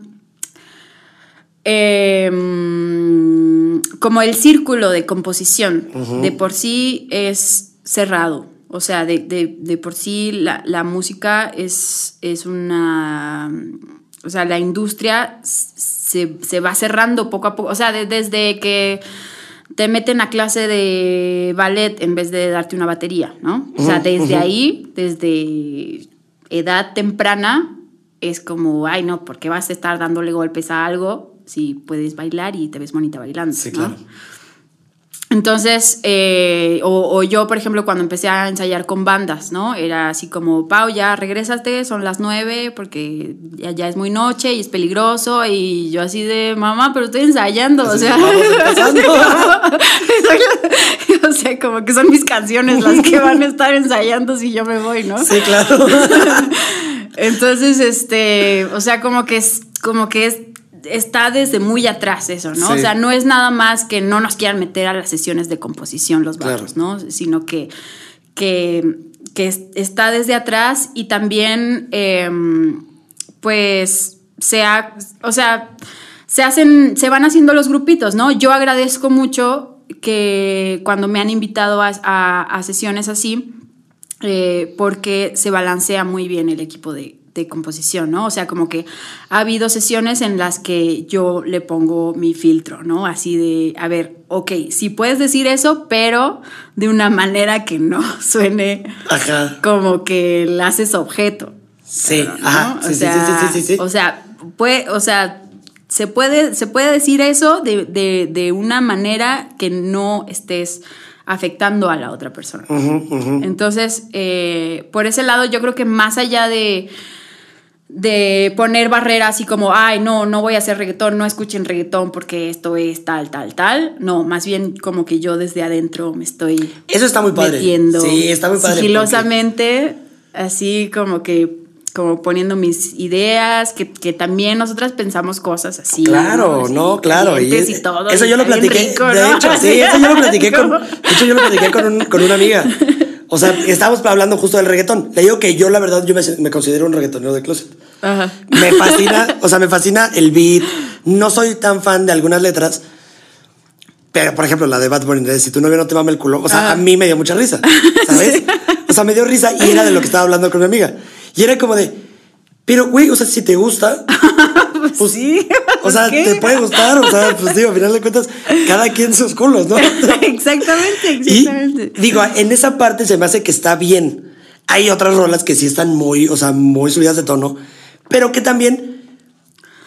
Em, como el círculo de composición de por sí es cerrado. O sea, de, de, por sí la, la música es, es una o sea, la industria se, va cerrando poco a poco. O sea, desde que te meten a clase de ballet en vez de darte una batería, ¿no? O sea, desde ahí, desde edad temprana, es como, ay, no, ¿por qué vas a estar dándole golpes a algo si puedes bailar y te ves bonita bailando? Sí, claro. Entonces, eh, o, yo, por ejemplo, cuando empecé a ensayar con bandas, ¿no? Era así como, Pau, ya regrésate, son las nueve porque ya, es muy noche y es peligroso. Y yo así de, mamá, pero estoy ensayando, o sea. <laughs> <laughs> o sea, como que son mis canciones las que van a estar ensayando si yo me voy, ¿no? Sí, claro. <laughs> Entonces, este, o sea, como que es, como que es está desde muy atrás eso, ¿no? O sea, no es nada más que no nos quieran meter a las sesiones de composición los vatos, ¿no? Sino que, que, está desde atrás y también, em, pues, se o sea, se hacen, se van haciendo los grupitos, ¿no? Yo agradezco mucho que cuando me han invitado a, sesiones así, eh, porque se balancea muy bien el equipo de, de composición, ¿no? O sea, como que ha habido sesiones en las que yo le pongo mi filtro, ¿no? Así de, a ver, ok, sí puedes decir eso, pero de una manera que no <laughs> suene como que la haces objeto. Sí, ajá. Sí, sí, sí, sí, sí, O sea, puede, o sea, se puede, se puede decir eso de, de, de una manera que no estés afectando a la otra persona. Entonces, eh, por ese lado, yo creo que más allá de de poner barreras así como, ay, no, no voy a hacer reggaetón, no escuchen reggaetón porque esto es tal, tal, tal. No, más bien como que yo desde adentro me estoy Eso está muy padre. metiendo sí, está muy padre sigilosamente, así como que como poniendo mis ideas, que, que, también nosotras pensamos cosas así. Claro, no, claro. Y, eso yo lo platiqué. de hecho, sí, eso yo lo platiqué con, <laughs> de hecho, yo lo platiqué con, un, con una amiga. O sea, estábamos hablando justo del reggaetón. Le digo que yo, la verdad, yo me, considero un reggaetonero de closet. Ajá. Me fascina, o sea, me fascina el beat. No soy tan fan de algunas letras. Pero, por ejemplo, la de Bad Bunny, de si tu novio no te mama el culo, o sea, a mí me dio mucha risa, ¿sabes? <laughs> O sea, me dio risa y era de lo que estaba hablando con mi amiga. Y era como de, pero, güey, o sea, si te gusta, pues, sí. <laughs> O sea, te puede gustar, o sea, pues digo, al final de cuentas, cada quien sus culos, ¿no? exactamente, <laughs> exactamente. Y, digo, en esa parte se me hace que está bien. Hay otras rolas que sí están muy, o sea, muy subidas de tono, pero que también,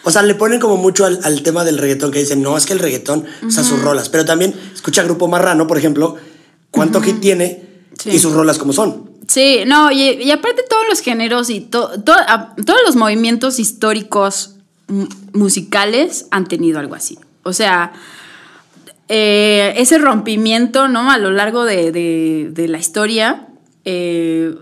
o sea, le ponen como mucho al, tema del reggaetón, que dicen, no, es que el reggaetón, o sea, sus rolas, pero también escucha Grupo Marrano, por ejemplo, cuánto hit tiene y sus rolas como son. Sí, no, y, aparte todos los géneros y todos los movimientos históricos musicales han tenido algo así. O sea, eh, ese rompimiento, ¿no? A lo largo de, la historia, eh,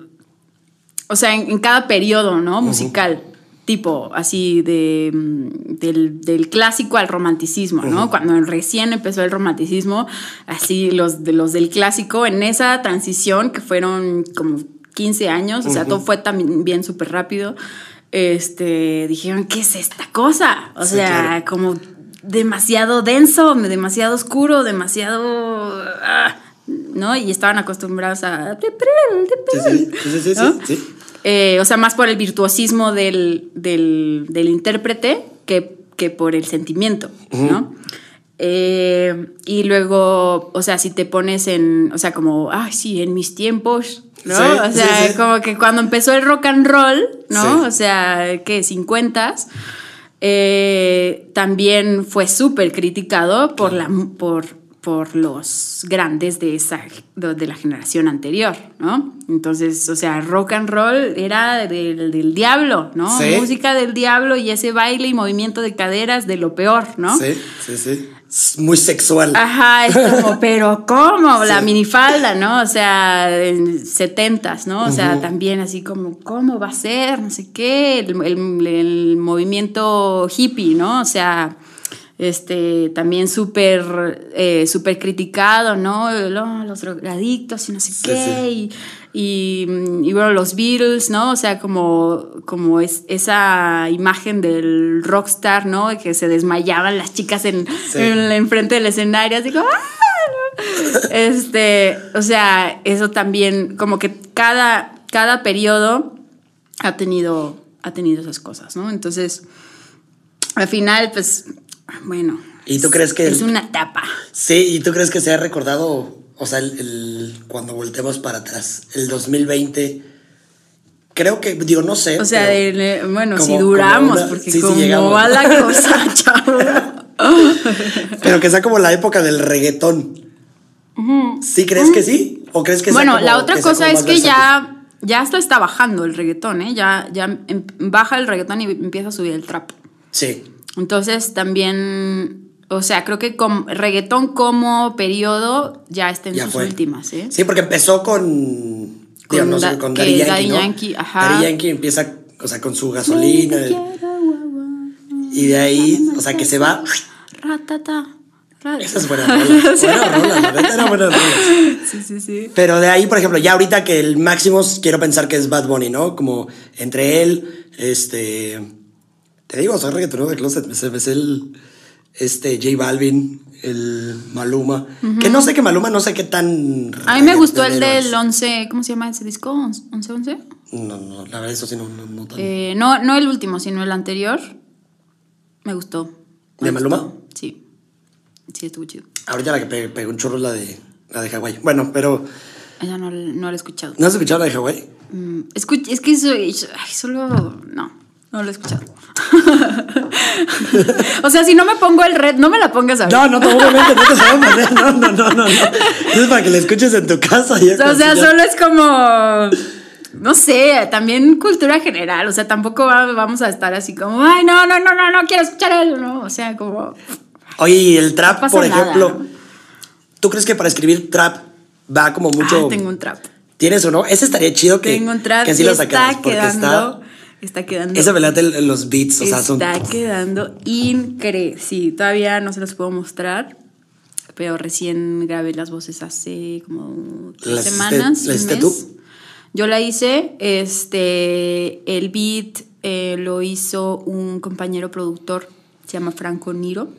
o sea, en, cada periodo, ¿no? Musical. Tipo, así de, mm, del, clásico al romanticismo, ¿no? Cuando recién empezó el romanticismo, así los, de los del clásico, en esa transición que fueron como 15 años, o sea, todo fue también súper rápido este, dijeron, ¿qué es esta cosa? O sea, como demasiado denso, demasiado oscuro, demasiado... Ah, ¿No? Y estaban acostumbrados a... Sí, sí, sí, eh, o sea, más por el virtuosismo del, del, del intérprete que, que, por el sentimiento, ¿no? Eh, y luego, o sea, si te pones en, o sea, como, ay, sí, en mis tiempos, ¿no? o sea, como que cuando empezó el rock and roll, ¿no? O sea, que 50 eh, también fue súper criticado por la por, por los grandes de, esa, de, la generación anterior, ¿no? Entonces, o sea, rock and roll era del, del diablo, ¿no? Música del diablo y ese baile y movimiento de caderas de lo peor, ¿no? Sí, sí, sí. Muy sexual. Ajá, es como, <laughs> pero ¿cómo? La minifalda, ¿no? O sea, en setentas, ¿no? O sea, también así como, ¿cómo va a ser? No sé qué, el, el movimiento hippie, ¿no? O sea este, también súper eh, super criticado, ¿no? Los drogadictos y no sé qué, Y, bueno, los Beatles, ¿no? O sea, como, como es, esa imagen del rockstar, ¿no? Que se desmayaban las chicas en, en, frente del escenario, así como... ¡Ah! Este, o sea, eso también, como que cada, cada periodo ha tenido, ha tenido esas cosas, ¿no? Entonces, al final, pues bueno. ¿Y tú crees que... Es una etapa. Sí, ¿y tú crees que se ha recordado, o sea, el, cuando voltemos para atrás, el 2020? Creo que, digo, no sé. O sea, bueno, si duramos, porque sí, como va la cosa, <laughs> chavo. pero que sea como la época del reggaetón. ¿Sí crees que sí? ¿O crees que Bueno, la otra cosa es que ya, ya hasta está bajando el reggaetón, ¿eh? Ya, ya em, baja el reggaetón y empieza a subir el trap. Sí. Entonces también, o sea, creo que con reggaetón como periodo ya está en sus últimas, ¿eh? Sí, porque empezó con, con, no sé, con Daddy Yankee, ¿no? Daddy Yankee empieza, o sea, con su gasolina. y de ahí, o sea, que se va... Ratata. Esa es buena rola. <laughs> Buena rola, la verdad era buena rola. Sí, sí, sí. Pero de ahí, por ejemplo, ya ahorita que el máximo quiero pensar que es Bad Bunny, ¿no? Como entre él, este te digo, soy reggaetonero de closet. Me sé, el este, J Balvin, el Maluma. Que no sé qué Maluma, no sé qué tan. A mí me gustó el del 11. ¿Cómo se llama ese disco? ¿11-11? No, no, la verdad, eso sí no, no, no eh, no, no el último, sino el anterior. Me gustó. ¿De Maluma? Sí. Sí, estuvo chido. Ahorita la que pegó un chorro es la de, la de Hawái. Bueno, pero. Ella no, no la he escuchado. ¿No has escuchado la de Hawái? Mm, es que ay, solo. No. No lo he escuchado. <laughs> o sea, si no me pongo el red, no me la pongas a ver. No, no, obviamente no te a poner. No, no, no, no. Es para que la escuches en tu casa. Y o sea, solo es como. No sé, también cultura general. O sea, tampoco vamos a estar así como, ay, no, no, no, no, no quiero escuchar eso, ¿no? O sea, como. Oye, el trap, por ejemplo. ¿Tú crees que para escribir trap va como mucho. Ah, tengo un trap. ¿Tienes o no? Ese estaría chido que. Tengo un trap. Que así lo sacaras, porque está Está quedando. Esa velada de los beats, o sea, son. Está quedando increíble. Sí, todavía no se los puedo mostrar, pero recién grabé las voces hace como tres semanas. ¿La hiciste tú? Yo la hice. Este, el beat eh, lo hizo un compañero productor, se llama Franco Niro.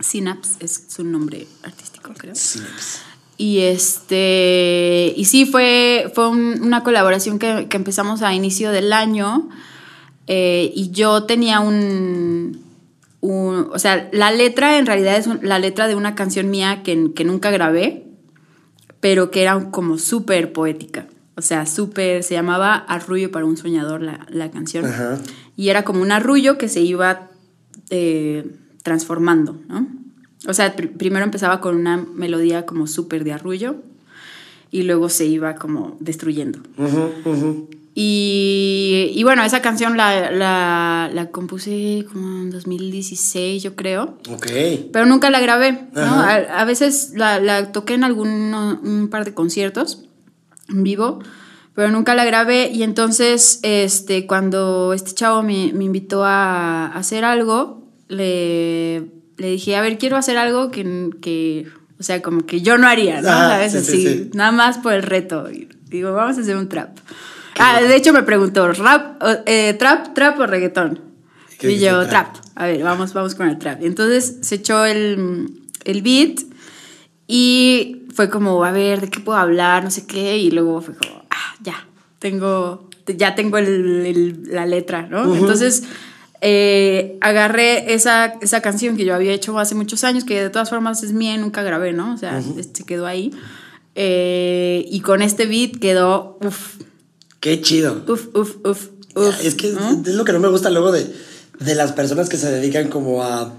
Synapse es su nombre artístico, creo. Synapse. Y este, y sí, fue, fue una colaboración que, que, empezamos a inicio del año. Eh, y yo tenía un, un, O sea, la letra en realidad es la letra de una canción mía que, que nunca grabé, pero que era como súper poética. O sea, súper. Se llamaba Arrullo para un soñador la, la canción. Y era como un arrullo que se iba eh, transformando, ¿no? O sea, primero empezaba con una melodía como súper de arrullo y luego se iba como destruyendo. Y, y, bueno, esa canción la, la, la, compuse como en 2016, yo creo. Ok. Pero nunca la grabé, ¿no? A, a, veces la, la, toqué en algún un par de conciertos en vivo, pero nunca la grabé. Y entonces, este, cuando este chavo me, me invitó a, a hacer algo, le le dije, a ver, quiero hacer algo que, que o sea, como que yo no haría, ¿no? Ah, Así, nada más por el reto. Y digo, vamos a hacer un trap. ah, de hecho me preguntó, ¿rap, eh, trap, trap o reggaetón? Y yo, trap. A ver, vamos, vamos con el trap. Entonces se echó el, el beat y fue como, a ver, ¿de qué puedo hablar? No sé qué. Y luego fue como, ah, ya, tengo, ya tengo el, la letra, ¿no? Entonces eh, agarré esa, esa, canción que yo había hecho hace muchos años, que de todas formas es mía y nunca grabé, ¿no? O sea, se quedó ahí. Eh, y con este beat quedó, uff. Qué chido. Uf, uf, uf, uf. Es que es lo que no me gusta luego de, de las personas que se dedican como a,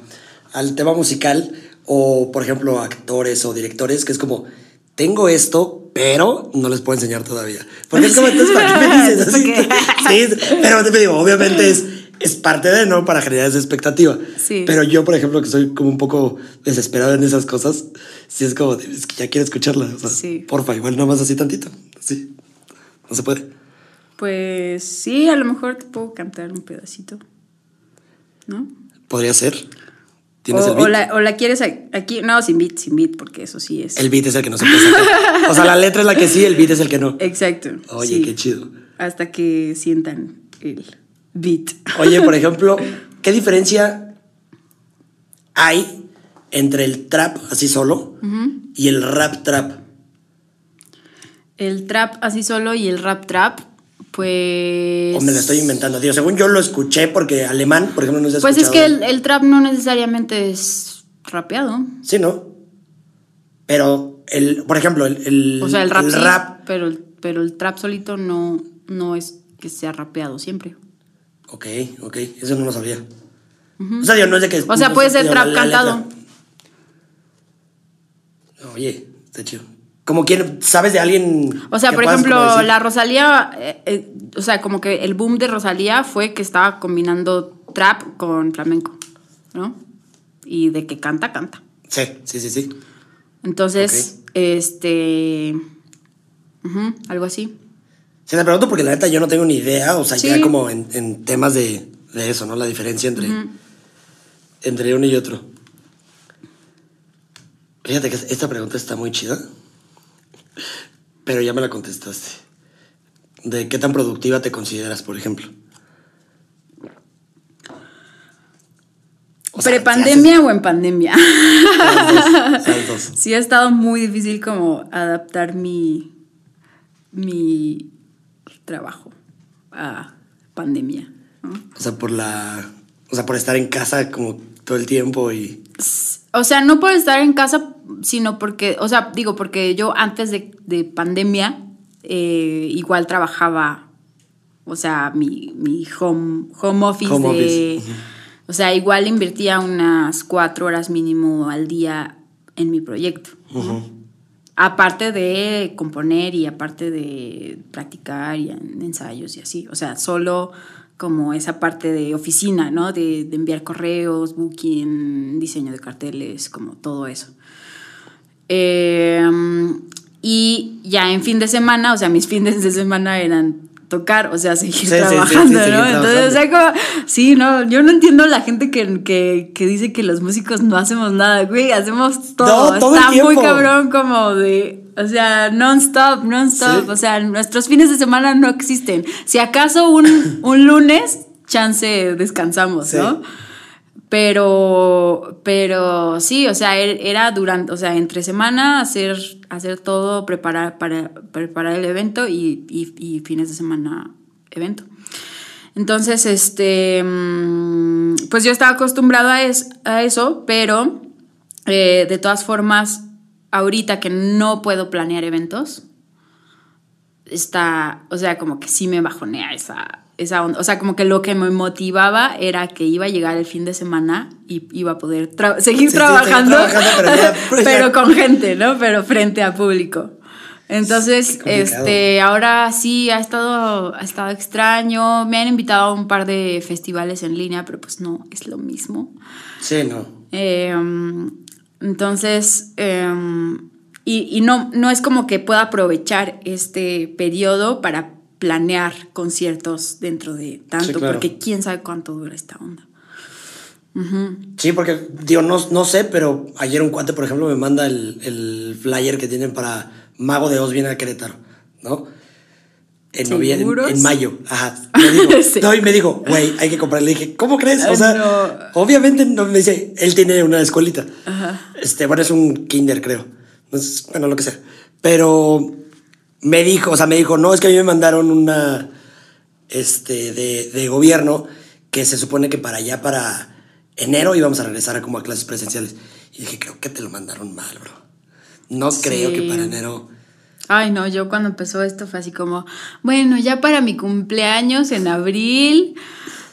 al tema musical, O, por ejemplo, actores o directores que es como, tengo esto, pero no les puedo enseñar todavía. Porque es como, <laughs> entonces, ¿para qué me dices así? <laughs> sí, pero te digo, obviamente es, es parte de, ¿no? Para generar esa expectativa. Sí. Pero yo, por ejemplo, que soy como un poco desesperado en esas cosas, sí es como, es que ya quiero escucharla. O sea, Sí. porfa, igual nomás así tantito. Sí. No se puede. Pues sí, a lo mejor te puedo cantar un pedacito. ¿No? Podría ser. ¿Tienes o, el beat? o la, o la quieres aquí. No, sin beat, sin beat, porque eso sí es. El beat es el que no se puede. O sea, la letra es la que sí, el beat es el que no. <laughs> Exacto. Oye, sí. qué chido. Hasta que sientan el beat. <laughs> Oye, por ejemplo, <laughs> ¿qué diferencia hay entre el trap así solo y el rap trap? El trap así solo y el rap trap, pues. O me lo estoy inventando. Digo, según yo lo escuché porque alemán, por ejemplo, no se Pues es que el, el trap no necesariamente es rapeado. Sí, ¿no? Pero, el, por ejemplo, el, el, O sea, el rap, sí, rap. pero, el- pero el trap solito no, no es que sea rapeado siempre. Ok, ok, eso no lo sabía. O sea, digo, no es de que... O sea, no puede ser trap cantado. Oye, está chido. Como quién, ¿sabes de alguien? O sea, por ejemplo, la Rosalía, eh, eh, o sea, como que el boom de Rosalía fue que estaba combinando trap con flamenco, ¿no? Y de que canta, canta. Sí, sí, sí, sí. Entonces, este. algo así. Sí, te pregunto porque la neta yo no tengo ni idea, o sea, Sí. ya como en, en temas de, de eso, ¿no? La diferencia entre, entre uno y otro. Fíjate que esta pregunta está muy chida, pero ya me la contestaste. ¿De qué tan productiva te consideras, por ejemplo? O sea, ¿Prepandemia o en pandemia? si haces- Las dos, las dos. <laughs> sí ha estado muy difícil como adaptar mi, mi trabajo a pandemia. ¿no? O sea, por la... O sea, por estar en casa como todo el tiempo y... O sea, no por estar en casa, sino porque, o sea, digo, porque yo antes de, de pandemia eh, igual trabajaba, o sea, mi, mi home, home office Home de... office. O sea, igual invertía unas cuatro horas mínimo al día en mi proyecto. ¿no? Aparte de componer y aparte de practicar y en ensayos y así. O sea, solo como esa parte de oficina, ¿no? De, enviar correos, booking, diseño de carteles, como todo eso. Eh, y ya en fin de semana, o sea, mis <laughs> fines de semana eran tocar, o sea, seguir Sí, sí, sí, trabajando, sí, ¿no? Entonces, o sea, como, sí, no, yo no entiendo la gente que, que, que dice que los músicos no hacemos nada, güey, hacemos todo. No, todo el Está muy cabrón como de, o sea, non-stop, non-stop, o sea, nuestros fines de semana no existen. Si acaso un, un lunes, chance descansamos. ¿no? Pero, pero sí, o sea, er- era durante, o sea, entre semana hacer, hacer todo, preparar, para, preparar el evento y, y- fines de semana evento. Entonces, este, mm, pues yo estaba acostumbrada a, es- a eso, pero eh, de todas formas, ahorita que no puedo planear eventos, está, o sea, como que sí me bajonea esa, esa onda. O sea, como que lo que me motivaba era que iba a llegar el fin de semana y iba a poder tra- seguir Sí, sí, trabajando, seguir trabajando, pero <laughs> con gente, ¿no? Pero frente a público. Entonces, este, ahora sí ha estado, ha estado extraño. Me han invitado a un par de festivales en línea, pero pues no es lo mismo. Sí, no. Eh, entonces, eh, y, y no, no es como que pueda aprovechar este periodo para planear conciertos dentro de tanto, Sí, claro. porque quién sabe cuánto dura esta onda. Sí, porque, digo, no, no sé, pero ayer un cuate, por ejemplo, me manda el, el flyer que tienen para Mago de Oz viene a Querétaro, ¿no? En noviembre, en mayo, ajá. Me dijo, <laughs> Sí. no, y me dijo, güey, hay que comprar. Le dije, ¿cómo crees? O sea, No. obviamente no me dice, él tiene una escuelita. Este, bueno, es un kinder, creo. Entonces, bueno, lo que sea. Pero me dijo, o sea, me dijo, no, es que a mí me mandaron una, este, de, de gobierno que se supone que para allá, para enero íbamos a regresar a como a clases presenciales. Y dije, creo que te lo mandaron mal, bro. No creo que para enero. Ay, no, yo cuando empezó esto fue así como, bueno, ya para mi cumpleaños en abril,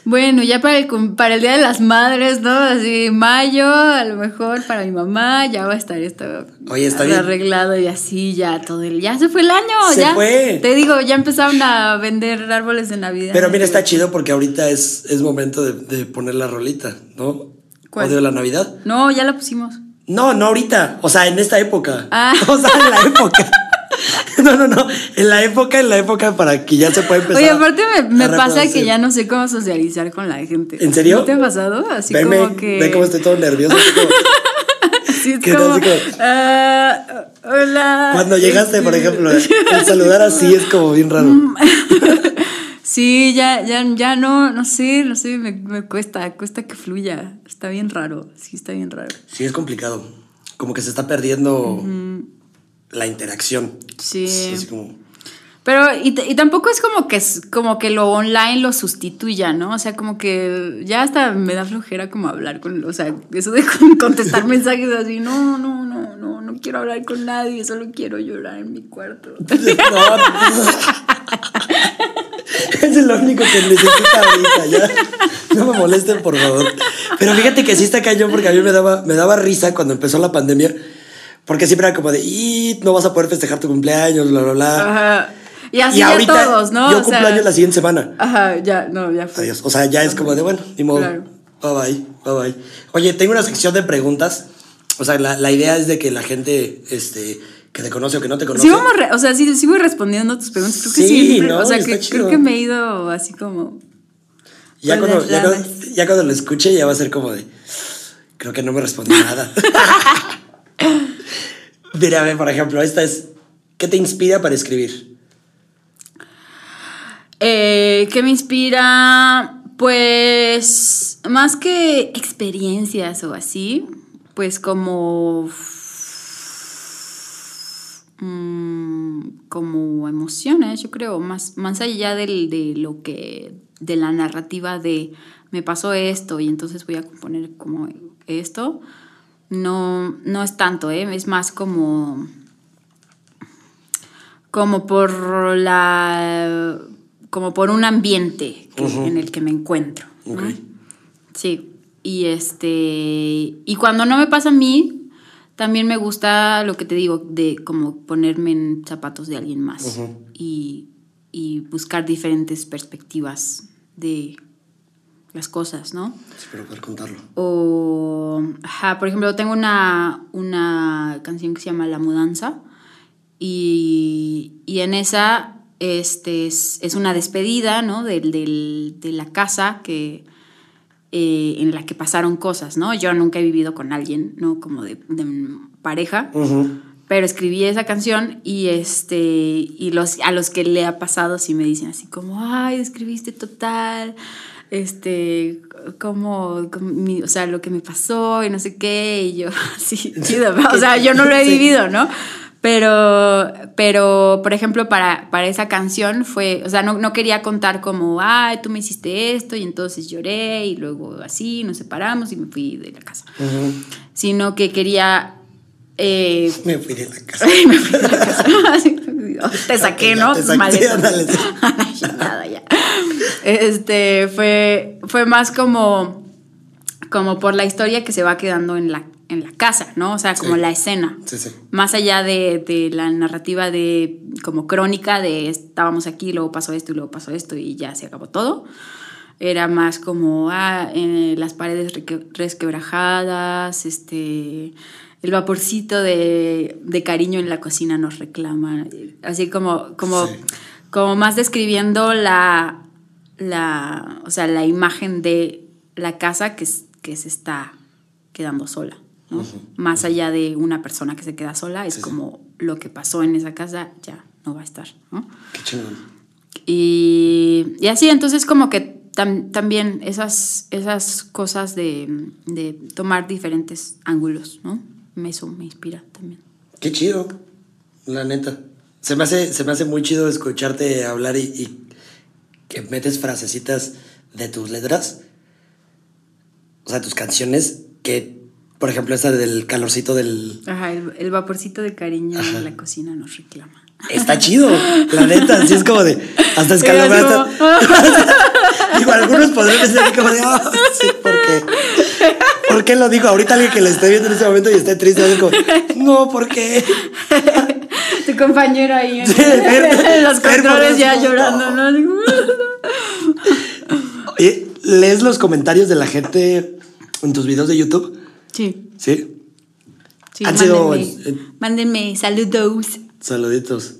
Bueno, ya para el, para el Día de las Madres, ¿no? Así, mayo, a lo mejor para mi mamá, ya va a estar esto Oye, está bien. arreglado y así, ya todo el... Ya se fue el año, Se ya. fue. Te digo, ya empezaron a vender árboles de Navidad. Pero mira, está chido porque ahorita es, es momento de, de poner la rolita, ¿no? ¿Cuál? Odio la Navidad. No, ya la pusimos. No, no ahorita. O sea, en esta época. Ah. <laughs> O sea, en la época. <laughs> No, no, no. En la época, en la época para que ya se pueda empezar. Oye, aparte me, pasa que ya no sé cómo socializar con la gente. ¿En serio? ¿No te ha pasado? Así como que... ve cómo estoy todo nervioso. así como- <laughs> Sí, es como, ah, hola. Cuando llegaste, por ejemplo, <laughs> el saludar así es como bien raro. Sí, ya, ya, ya no, no sé, no sé, me, me cuesta, cuesta que fluya. Está bien raro, sí, está bien raro. Sí, es complicado. Como que se está perdiendo la interacción. Sí. Es así como. Pero, y, tampoco es como que, es- como que lo online lo sustituya, ¿no? O sea, como que ya hasta me da flojera como hablar con, o sea, eso de con- contestar <laughs> mensajes así, no, no, no, no, no quiero hablar con nadie, solo quiero llorar en mi cuarto. <laughs> <laughs> Es lo único que necesita ahorita, ya. No me molesten, por favor. Pero fíjate que sí está cañón porque a mí me daba, me daba risa cuando empezó la pandemia. Porque siempre era como de, y no vas a poder festejar tu cumpleaños, bla, bla, bla. Ajá. Y así y ya ahorita todos, ¿no? yo O sea, cumplo años la siguiente semana. Ajá, ya, no, ya fue. Adiós. O sea, ya es como de, bueno, ni modo. Claro. Bye bye, bye bye. Oye, tengo una sección de preguntas. O sea, la, la idea es de que la gente este, que te conoce o que no te conoce. Sí, vamos, re- o sea, sí, voy respondiendo a tus preguntas. Creo que Sí, sí. no, o sea, que creo que me he ido así como. Ya cuando, ya, cuando, ya cuando lo escuche ya va a ser como de, creo que no me respondió nada. <laughs> Mira, ve, por ejemplo, esta es, ¿qué te inspira para escribir? Eh, ¿Qué me inspira? Pues más que experiencias o así, pues como mm, como emociones, yo creo, más, más allá del, de lo que, de la narrativa de me pasó esto y entonces voy a componer como esto, no, no es tanto, ¿eh? es más como como por la como por un ambiente que- en el que me encuentro sí y este y cuando no me pasa a mí también me gusta lo que te digo de como ponerme en zapatos de alguien más y buscar diferentes perspectivas de las cosas no Espero poder contarlo. o, ajá, por ejemplo, tengo una, una canción que se llama La Mudanza y, y en esa este, es, es una despedida, ¿no? Del, del- de la casa que, eh, en la que pasaron cosas, ¿no? Yo nunca he vivido con alguien, ¿no? Como de, de pareja, pero escribí esa canción y este y los a los que le ha pasado sí me dicen así como ay escribiste total este como, como mi- o sea lo que me pasó y no sé qué y yo <laughs> sí chido o sea yo no lo he <laughs> vivido no pero pero por ejemplo para para esa canción fue o sea no, no quería contar como ay tú me hiciste esto y entonces lloré y luego así nos separamos y me fui de la casa sino que quería eh, <laughs> Me fui de la casa. Me fui de la casa. Te saqué, ¿no? te saqué, nada, ya. Este fue, fue más como, como por la historia que se va quedando en la, en la casa, ¿no? O sea, como Sí. la escena. Sí, sí. Más allá de, de la narrativa de como crónica de estábamos aquí, luego pasó esto y luego pasó esto y ya se acabó todo. Era más como ah, eh, las paredes resquebrajadas, este, el vaporcito de, de cariño en la cocina nos reclama. Así como, como, Sí. como más describiendo la, la, o sea, la imagen de la casa que, que se está quedando sola. ¿no? Más allá de una persona que se queda sola, es Sí, sí. como lo que pasó en esa casa ya no va a estar. ¿no? Qué chingón. Y, y así, entonces como que tam- también esas, esas cosas de, de tomar diferentes ángulos, ¿no? Me- Eso me inspira también. Qué chido, la neta. Se me hace, se me hace muy chido escucharte hablar y, y que metes frasecitas de tus letras, o sea, tus canciones, que Por ejemplo, esa del calorcito del. Ajá, el, el vaporcito de cariño de la cocina nos reclama. Está chido, la neta, así es como de. Hasta escalofriante. Era <laughs> <laughs> Digo, algunos podrían decir como de. "Ah, sí, ¿por qué? ¿Por qué lo digo? Ahorita alguien que le esté viendo en este momento y esté triste, como, no, ¿por qué? Tu compañero ahí en Sí, los controles ya llorando, ¿no? Así como- Oye, ¿lees los comentarios de la gente en tus videos de YouTube? Sí, Sí. sí, Han sido, mándenme, eh, mándenme saludos. Saluditos.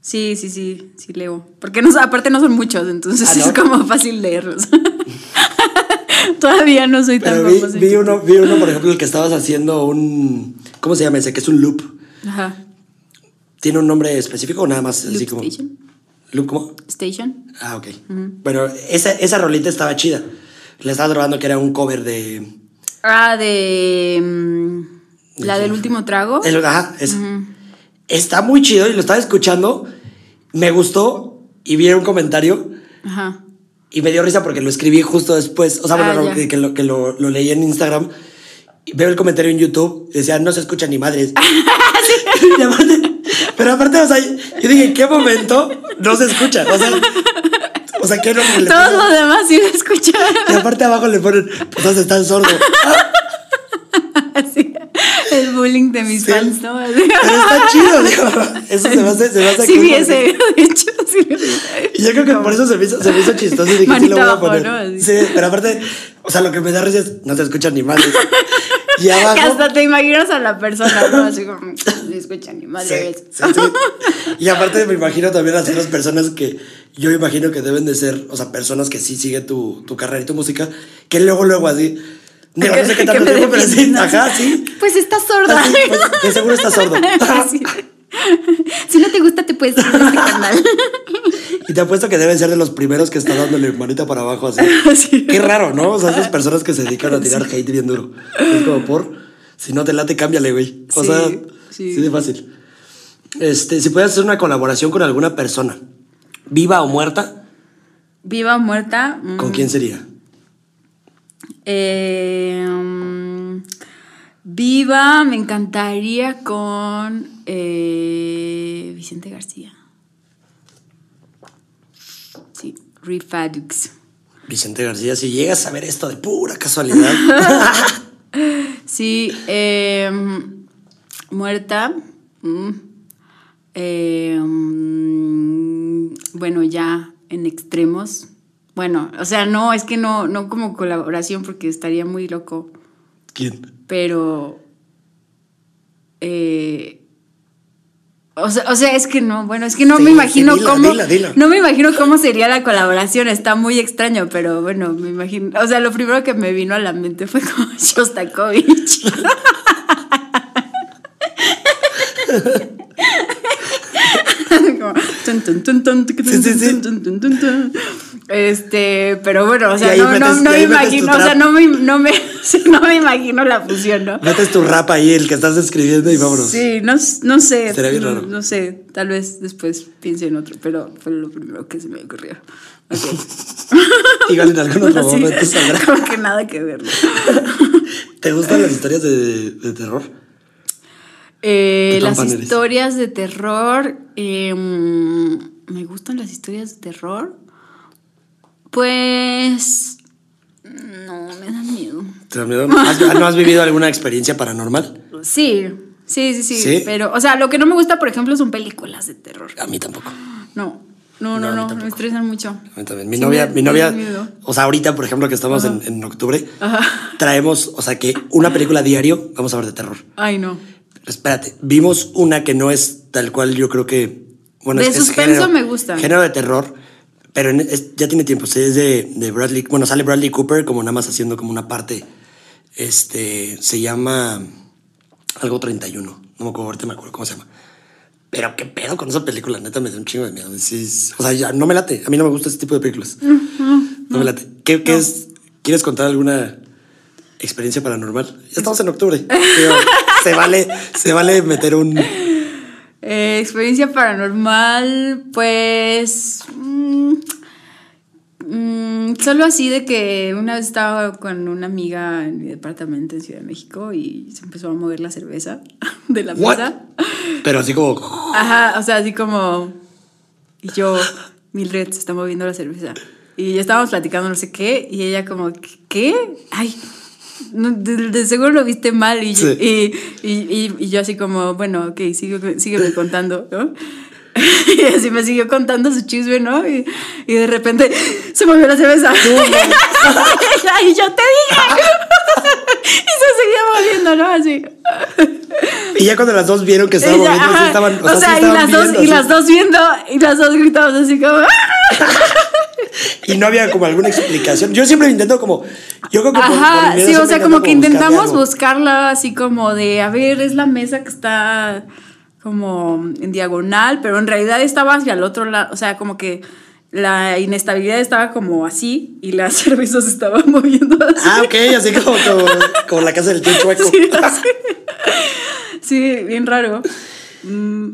Sí, sí, sí, sí leo. Porque no, aparte no son muchos, entonces Ah, ¿no? es como fácil leerlos. <laughs> Todavía no soy tan vi, famosa vi uno, vi uno, por ejemplo, el que estabas haciendo un. ¿Cómo se llama ese? Que es un loop. Ajá. ¿Tiene un nombre específico o nada más así Loop como. Station. ¿Loop cómo? Station. Ah, ok. Bueno, esa, esa rolita estaba chida. Le estabas grabando que era un cover de. Ah, de. mm, la del último trago. el- ajá, esa. Está muy chido y lo estaba escuchando. Me gustó y vi un comentario Ajá. y me dio risa porque lo escribí justo después. O sea, bueno, Ah, no, ya. que, que lo, que lo, lo leí en Instagram. Y veo el comentario en YouTube decía, no se escucha ni madres. <laughs> <laughs> Y aparte- pero aparte, o sea, yo dije, ¿en qué momento no se escucha? O sea, o sea ¿qué no le Todos los demás sí lo escucharon. Y aparte abajo le ponen, pues están sordo. <laughs> Así, el bullying de mis Sí. fans, ¿no? Pero está chido, digo. Eso se me hace, se me hace Sí, vi ese, de hecho, sí. Y yo creo que por eso se me hizo, se me hizo chistoso y dije, sí Manita lo voy a abajo, poner. Sí, pero aparte, o sea, lo que me da risa es, no se escuchan ni madres. <laughs> <laughs> Y Que abajo... hasta te imaginas a la persona, ¿no? Así como, no escucha ni Sí, madre. sí, sí. Y aparte me imagino también a las otras personas que yo imagino que deben de ser, o sea, personas que sí siguen tu, tu carrera y tu música, que luego, luego así, <laughs> digo, no sé qué tanto tiempo, pero sí, ajá, sí. Pues estás sorda. Así, pues, de seguro estás sordo. <laughs> <laughs> Si no te gusta, te puedes ir de este canal. <laughs> Y te apuesto que deben ser de los primeros que está dándole manita para abajo así. <laughs> Sí. Qué raro, ¿no? O sea, esas personas que se dedican a tirar hate bien duro. Es como por, si no te late, cámbiale, güey. O Sí, sea, sí. sí de fácil. Este, si puedes hacer una colaboración con alguna persona, viva o muerta, Viva o muerta. mm, ¿con quién sería? eh, mm, viva, me encantaría con eh, Vicente García. Sí, Refadux. Vicente García, si llegas a ver esto de pura casualidad. <laughs> Sí, eh, muerta. mm, eh, mm, bueno, ya en extremos. Bueno, o sea, no, es que no, no como colaboración porque estaría muy loco. ¿Quién? Pero. eh, o, sea, o sea, es que no, bueno, es que no Sí, me imagino dila, cómo. dila, dila. No me imagino cómo sería la colaboración, está muy extraño, pero bueno, me imagino. O sea, lo primero que me vino a la mente fue como <laughs> Shostakovich. <laughs> Como, tun, tun, tun, tun, tun, Sí, sí, Este, pero bueno, o sea, no, no, metes- no y me imagino, o sea, no me, no me, <laughs> no me imagino la fusión, ¿no? Metes tu rap ahí, el que estás escribiendo y vámonos. Sí, no, no sé. Sería bien no, raro. no sé, tal vez después piense en otro, pero fue lo primero que se me ocurrió. Ok. <laughs> Igual en algún otro <laughs> sí, momento saldrá. Como que nada que ver. ¿Te gustan las historias de, de terror? Eh, ¿Qué tan las eres? historias de terror. eh, mm, ¿Me gustan las historias de terror? Pues. No, me dan miedo. ¿Te da miedo? ¿Has- ¿No has vivido alguna experiencia paranormal? Sí, sí, sí, sí, ¿Sí? Pero, o sea, lo que no me gusta, por ejemplo, son películas de terror. A mí tampoco. No, no, No, no, me estresan mucho. A mí también. Mi Sí, novia, me- mi novia, da o sea, ahorita, por ejemplo, que estamos en, en octubre, traemos, o sea, que una película diario vamos a ver de terror. Ay, no. Pero espérate, vimos una que no es tal cual, yo creo que. Bueno, De es- es suspenso género- me gusta. Género de terror, pero en- es- ya tiene tiempo. sí, es de, de Bradley. Bueno, sale Bradley Cooper como nada más haciendo como una parte. Este se llama algo 31. No me acuerdo, ahorita me acuerdo cómo se llama. Pero qué pedo con esa película, neta, me da un chingo de miedo. O sea, ya no me late. A mí no me gusta ese tipo de películas. no me late. ¿Qué, qué es? ¿Quieres contar alguna experiencia paranormal? Ya estamos en octubre. <laughs> Digo, se vale, se vale meter un. Eh, experiencia paranormal, pues. mm, mm, solo así de que una vez estaba con una amiga en mi departamento en Ciudad de México y se empezó a mover la cerveza <laughs> de la mesa. Pero así como. Ajá, o sea, así como. Y yo, Mildred, se está moviendo la cerveza. Y ya estábamos platicando no sé qué, y ella como, ¿qué? Ay, de, de seguro lo viste mal. Y, Sí. y, y, y- y yo así como, bueno, ok, sigue, sígueme contando, ¿no? <laughs> Y así me siguió contando su chisme, ¿no? Y, y de repente se movió la cerveza. <laughs> y yo te dije. <laughs> y se seguía moviendo, ¿no? Así. Y ya cuando las dos vieron que estaba moviendo, estaban. o sea, sí y, estaban las dos, viendo, y así. las dos viendo, y las dos gritamos así como. Y no había como alguna explicación. Yo siempre intento como. Yo creo que por- por Ajá, sí, o sea, como que intentamos buscarla así como de, a ver, es la mesa que está como en diagonal, pero en realidad estaba hacia el otro lado, o sea, como que la inestabilidad estaba como así y la <laughs> cerveza se estaba moviendo así. Ah, ok, así como, como, como la casa del tío chueco. <laughs> Sí, así. Sí, bien raro.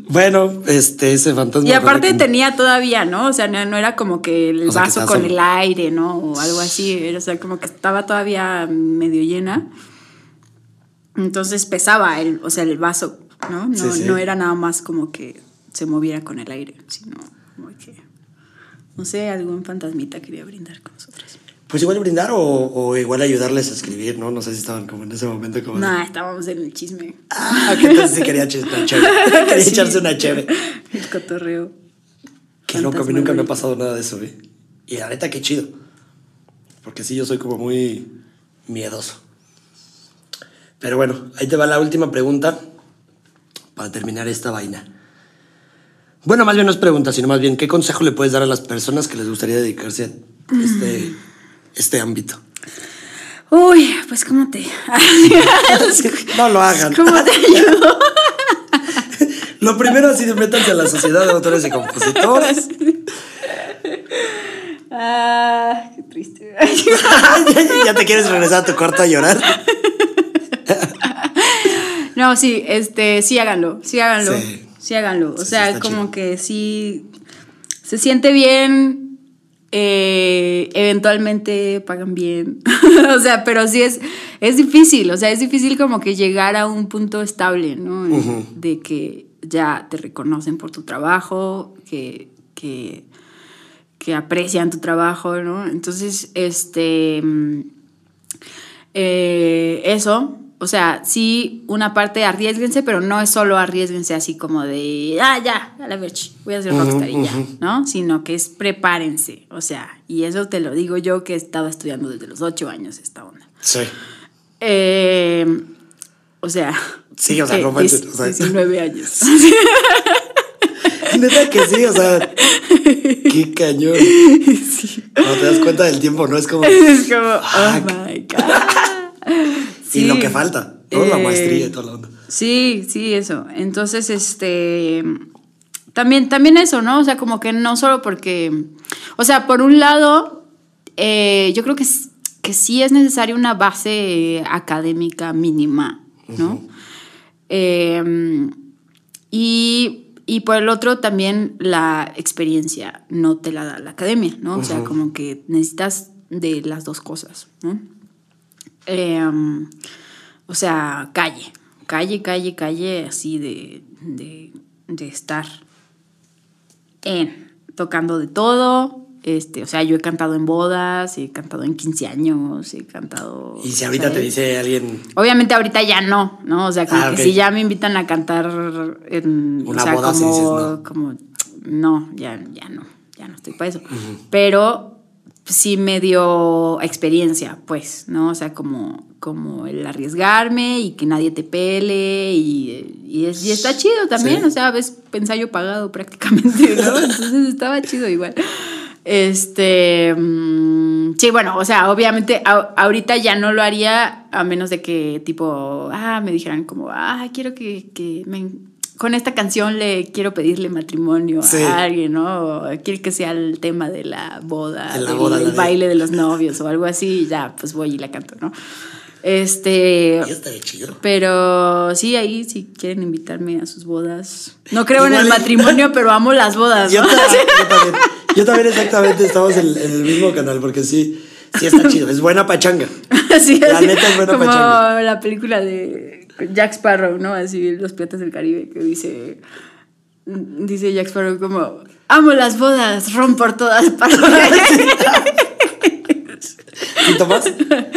Bueno, este, ese fantasma. Y aparte tenía todavía, ¿no? O sea, no, no era como que el O sea, que vaso con solo. el aire, ¿no? O algo así. O sea, como que estaba todavía medio llena. Entonces pesaba el, o sea, el vaso, ¿no? No, Sí, sí. no era nada más como que se moviera con el aire, sino como que, no sé, algún fantasmita quería brindar con nosotros. Pues igual brindar o, o igual ayudarles a escribir, ¿no? No sé si estaban como en ese momento como. Nah, estábamos en el chisme. Ah, que entonces <laughs> sí quería echarse una chévere. Quería Sí. echarse una chévere. El cotorreo. Qué loco, a mí nunca me ha pasado nada de eso, güey. Y la neta, qué chido. Porque sí, yo soy como muy miedoso. Pero bueno, ahí te va la última pregunta para terminar esta vaina. Bueno, más bien no es pregunta, sino más bien, ¿qué consejo le puedes dar a las personas que les gustaría dedicarse a este, este ámbito? Uy, pues cómo te... <laughs> No lo hagan. ¿Cómo te ayudo? Lo primero así de métanse a la sociedad de autores y compositores. Ah, qué triste. <laughs> ya, te quieres regresar a tu cuarto a llorar. No, sí, este, sí háganlo, sí háganlo, Sí. sí, háganlo. O Sí, sea, como chido. que sí se siente bien, eh, eventualmente pagan bien. <laughs> o sea, pero sí es, es difícil, o sea, es difícil como que llegar a un punto estable, ¿no? De que ya te reconocen por tu trabajo, que, que, que aprecian tu trabajo, ¿no? Entonces, este... mm, eh, eso, o sea, sí, una parte arriesguense, pero no es solo arriesguense así como de, ah, ya, a la ver, voy a ser rockstar y ya, ¿no? Sino que es prepárense, o sea, y eso te lo digo yo que he estado estudiando desde los ocho años esta onda. Sí. Eh, o sea, Sí, o sea, no manches, diez- o sea. 19 años. <laughs> Neta que sí, o sea, qué cañón. <laughs> Cuando te das cuenta del tiempo, ¿no? Es como. es como, oh my God. Y lo que falta, toda la Eh, maestría y toda la onda. Sí, sí, eso. Entonces, este. También, también eso, ¿no? O sea, como que no solo porque. O sea, por un lado, eh, yo creo que, que sí es necesaria una base académica mínima, ¿no? Eh, y, y por el otro, también la experiencia no te la da la academia, ¿no? O sea, como que necesitas de las dos cosas, ¿no? Eh, o sea, calle, calle, calle, calle, así de, de, de estar en, tocando de todo. Este, o sea, yo he cantado en bodas, he cantado en 15 años, he cantado. Y si ahorita te dice alguien. Obviamente ahorita ya no, ¿no? O sea, como Ah, que si ya me invitan a cantar en Una o sea, boda, como, dices no. como no, ya, ya no, ya no estoy para eso. Pero sí me dio experiencia, pues, ¿no? O sea, como, como el arriesgarme y que nadie te pele y, y, es- y está chido también, Sí. o sea, ves ensayo pagado prácticamente, ¿no? <laughs> Entonces estaba chido igual. Este, mm, sí, bueno, o sea, obviamente a- ahorita ya no lo haría a menos de que tipo, ah, me dijeran como, ah, quiero que, que me, con esta canción le quiero pedirle matrimonio Sí. a alguien, ¿no? O quiero que sea el tema de la boda, De la del- boda, del la de- baile de los novios o algo así, y ya, pues voy y la canto, ¿no? Este, chido. pero sí, ahí si quieren invitarme a sus bodas. No creo en el matrimonio, <laughs> pero amo las bodas, <laughs> yo también. Yo también exactamente estamos en, en el mismo canal porque sí, sí está chido. Es buena pachanga. <laughs> Sí, La así, neta es buena como pachanga. la película de Jack Sparrow, ¿no? Así, Los Piratas del Caribe, que dice, dice Jack Sparrow como, amo las bodas, ron por todas <laughs> partes. ¿Y Tomás?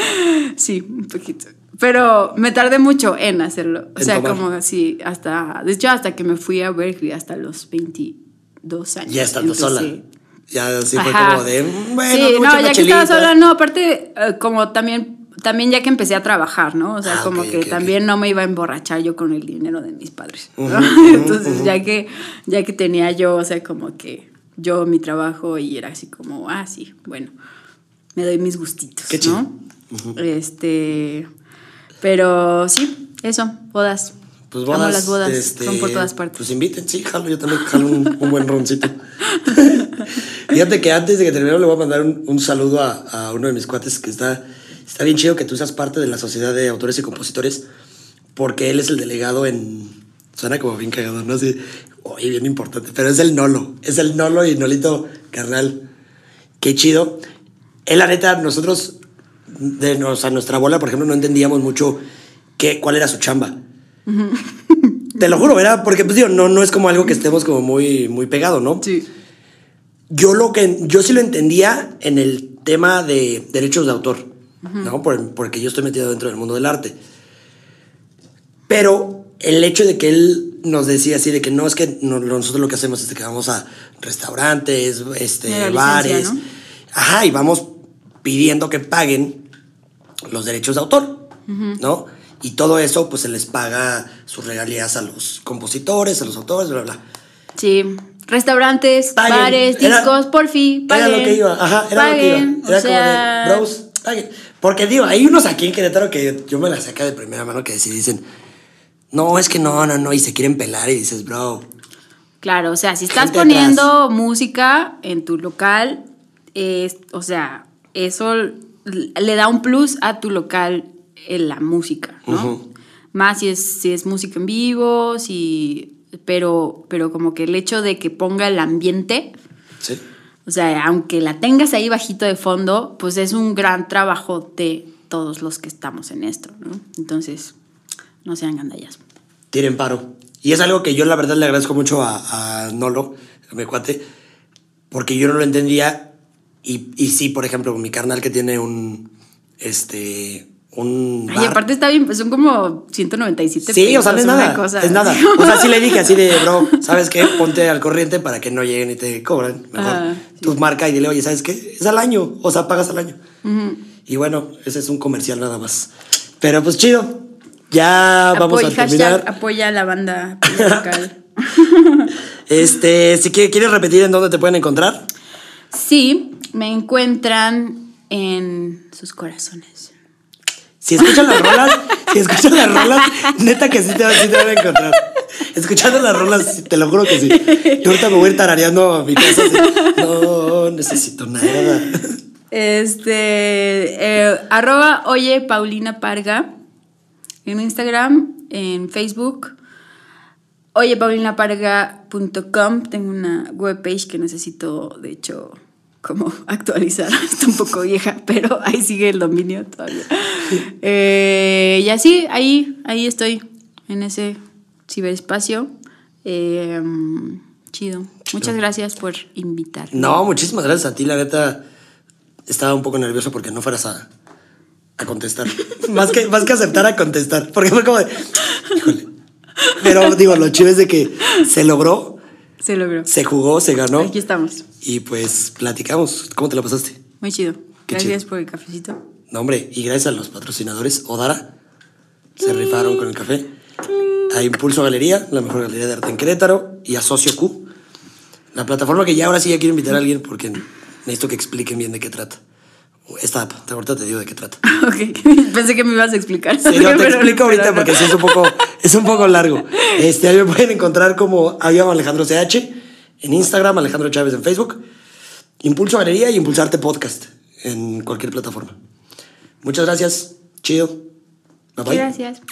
<laughs> sí, un poquito. Pero me tardé mucho en hacerlo. O sea, tomar. como así, hasta, de hecho, hasta que me fui a Berkeley, hasta los 22 años. Ya estando empecé. sola. Ya sí fue como de, bueno, sí, no, ya que estaba sola, no, aparte, eh, como también, también ya que empecé a trabajar, ¿no? O sea, Ah, como que también no me iba a emborrachar yo con el dinero de mis padres. <laughs> Entonces, ya que, ya que tenía yo, o sea, como que yo mi trabajo y era así como, ah, sí, bueno, me doy mis gustitos, Qué. ¿no? Este, pero sí, eso, bodas. Pues Amo bodas, las bodas, este, son por todas partes. Pues inviten, sí, jalo, yo también jalo un, un buen roncito. <laughs> Fíjate que antes de que terminemos le voy a mandar un, un saludo a, a uno de mis cuates que está, está bien chido que tú seas parte de la Sociedad de Autores y Compositores, porque él es el delegado en... Suena como bien cagado, ¿no? Así, oye, bien importante, pero es el Nolo, es el Nolo y Nolito carnal. Qué chido. Él, la neta, nosotros, de o sea, nuestra bola, por ejemplo, no entendíamos mucho qué, cuál era su chamba. Te lo juro, ¿verdad? Porque, pues, digo, no, no es como algo que estemos como muy, muy pegado, ¿no? Sí. Yo lo que, yo sí lo entendía en el tema de derechos de autor, ¿no? Por- porque yo estoy metido dentro del mundo del arte. Pero el hecho de que él nos decía así de que no es que no- nosotros lo que hacemos es que vamos a restaurantes, este, licencia, bares, ¿no? ajá, y vamos pidiendo que paguen los derechos de autor, ¿no? Y todo eso, pues se les paga sus regalías a los compositores, a los autores, bla, bla. Sí, restaurantes, Paguen. bares, discos, por fin, Era lo que iba, ajá, era paguen, lo que iba. Era o sea, como de, bros, paguen. Porque digo, hay unos aquí en Querétaro que yo me la saca de primera mano que sí dicen, no, es que no, no, no, y se quieren pelar y dices, bro, Claro, o sea, si estás poniendo música en tu local, es, o sea, eso le da un plus a tu local en la música, ¿no? Más si es, si es música en vivo, si, pero, pero como que el hecho de que ponga el ambiente, sí. O sea, aunque la tengas ahí bajito de fondo, pues es un gran trabajo de todos los que estamos en esto, ¿no? Entonces, no sean gandallas. tiren paro. Y es algo que yo la verdad le agradezco mucho a, Nolo, a mi cuate, porque yo no lo entendía. Y, y sí, por ejemplo, mi carnal que tiene un, este, un bar. aparte está bien, pues son como 197 Sí, o sea, no es pesos, nada. cosa. Es nada. O sea, sí le dije así de, <laughs> bro, ¿sabes qué? Ponte al corriente para que no lleguen y te cobran. Mejor Ah, tú marca y dile, oye, ¿sabes qué? Es al año. O sea, pagas al año. Y bueno, ese es un comercial nada más. Pero pues chido. Ya vamos a terminar. apoya a la banda <laughs> local. Este, si quieres, ¿quieres repetir en dónde te pueden encontrar? sí, me encuentran en sus corazones. Si escuchan las rolas, <laughs> si escuchan las rolas, neta que sí te, sí te van a encontrar. Escuchando las rolas, te lo juro que sí. Yo ahorita me voy a ir tarareando a mi casa. así, no necesito nada. Este, eh, arroba oye Paulina Parga en Instagram, en Facebook, oyepaulinaparga.com. Tengo una webpage que necesito, de hecho, como <laughs> actualizar. <laughs> Está un poco vieja, pero ahí sigue el dominio todavía. Eh, y así, ahí, ahí estoy, en ese ciberespacio. Eh, chido. Muchas gracias por invitarme. No, muchísimas gracias a ti, la neta. Estaba un poco nervioso porque no fueras a, a contestar. <laughs> más, que, más que aceptar a contestar. Porque fue como de. Híjole. Pero digo, lo chido es de que se logró, Se logró. se jugó, se ganó. Aquí estamos. Y pues platicamos. ¿Cómo te la pasaste? Muy chido. Qué Gracias chido. por el cafecito. No, hombre, y gracias a los patrocinadores, Odara, se rifaron con el café. A Impulso Galería, la mejor galería de arte en Querétaro, y a Socio Q, la plataforma que ya ahora sí ya quiero invitar a alguien porque necesito que expliquen bien de qué trata. Esta app, ahorita te digo de qué trata. <laughs> Ok, <laughs> pensé que me ibas a explicar. Sí, no, te pero- explico ahorita porque sí es un poco, es un poco largo. <laughs> Este, ahí me pueden encontrar como llamo Alejandro CH en Instagram, Alejandro Chávez en Facebook, Impulso Galería y Impulsarte Podcast en cualquier plataforma. Muchas gracias. Chido. Bye bye. Gracias.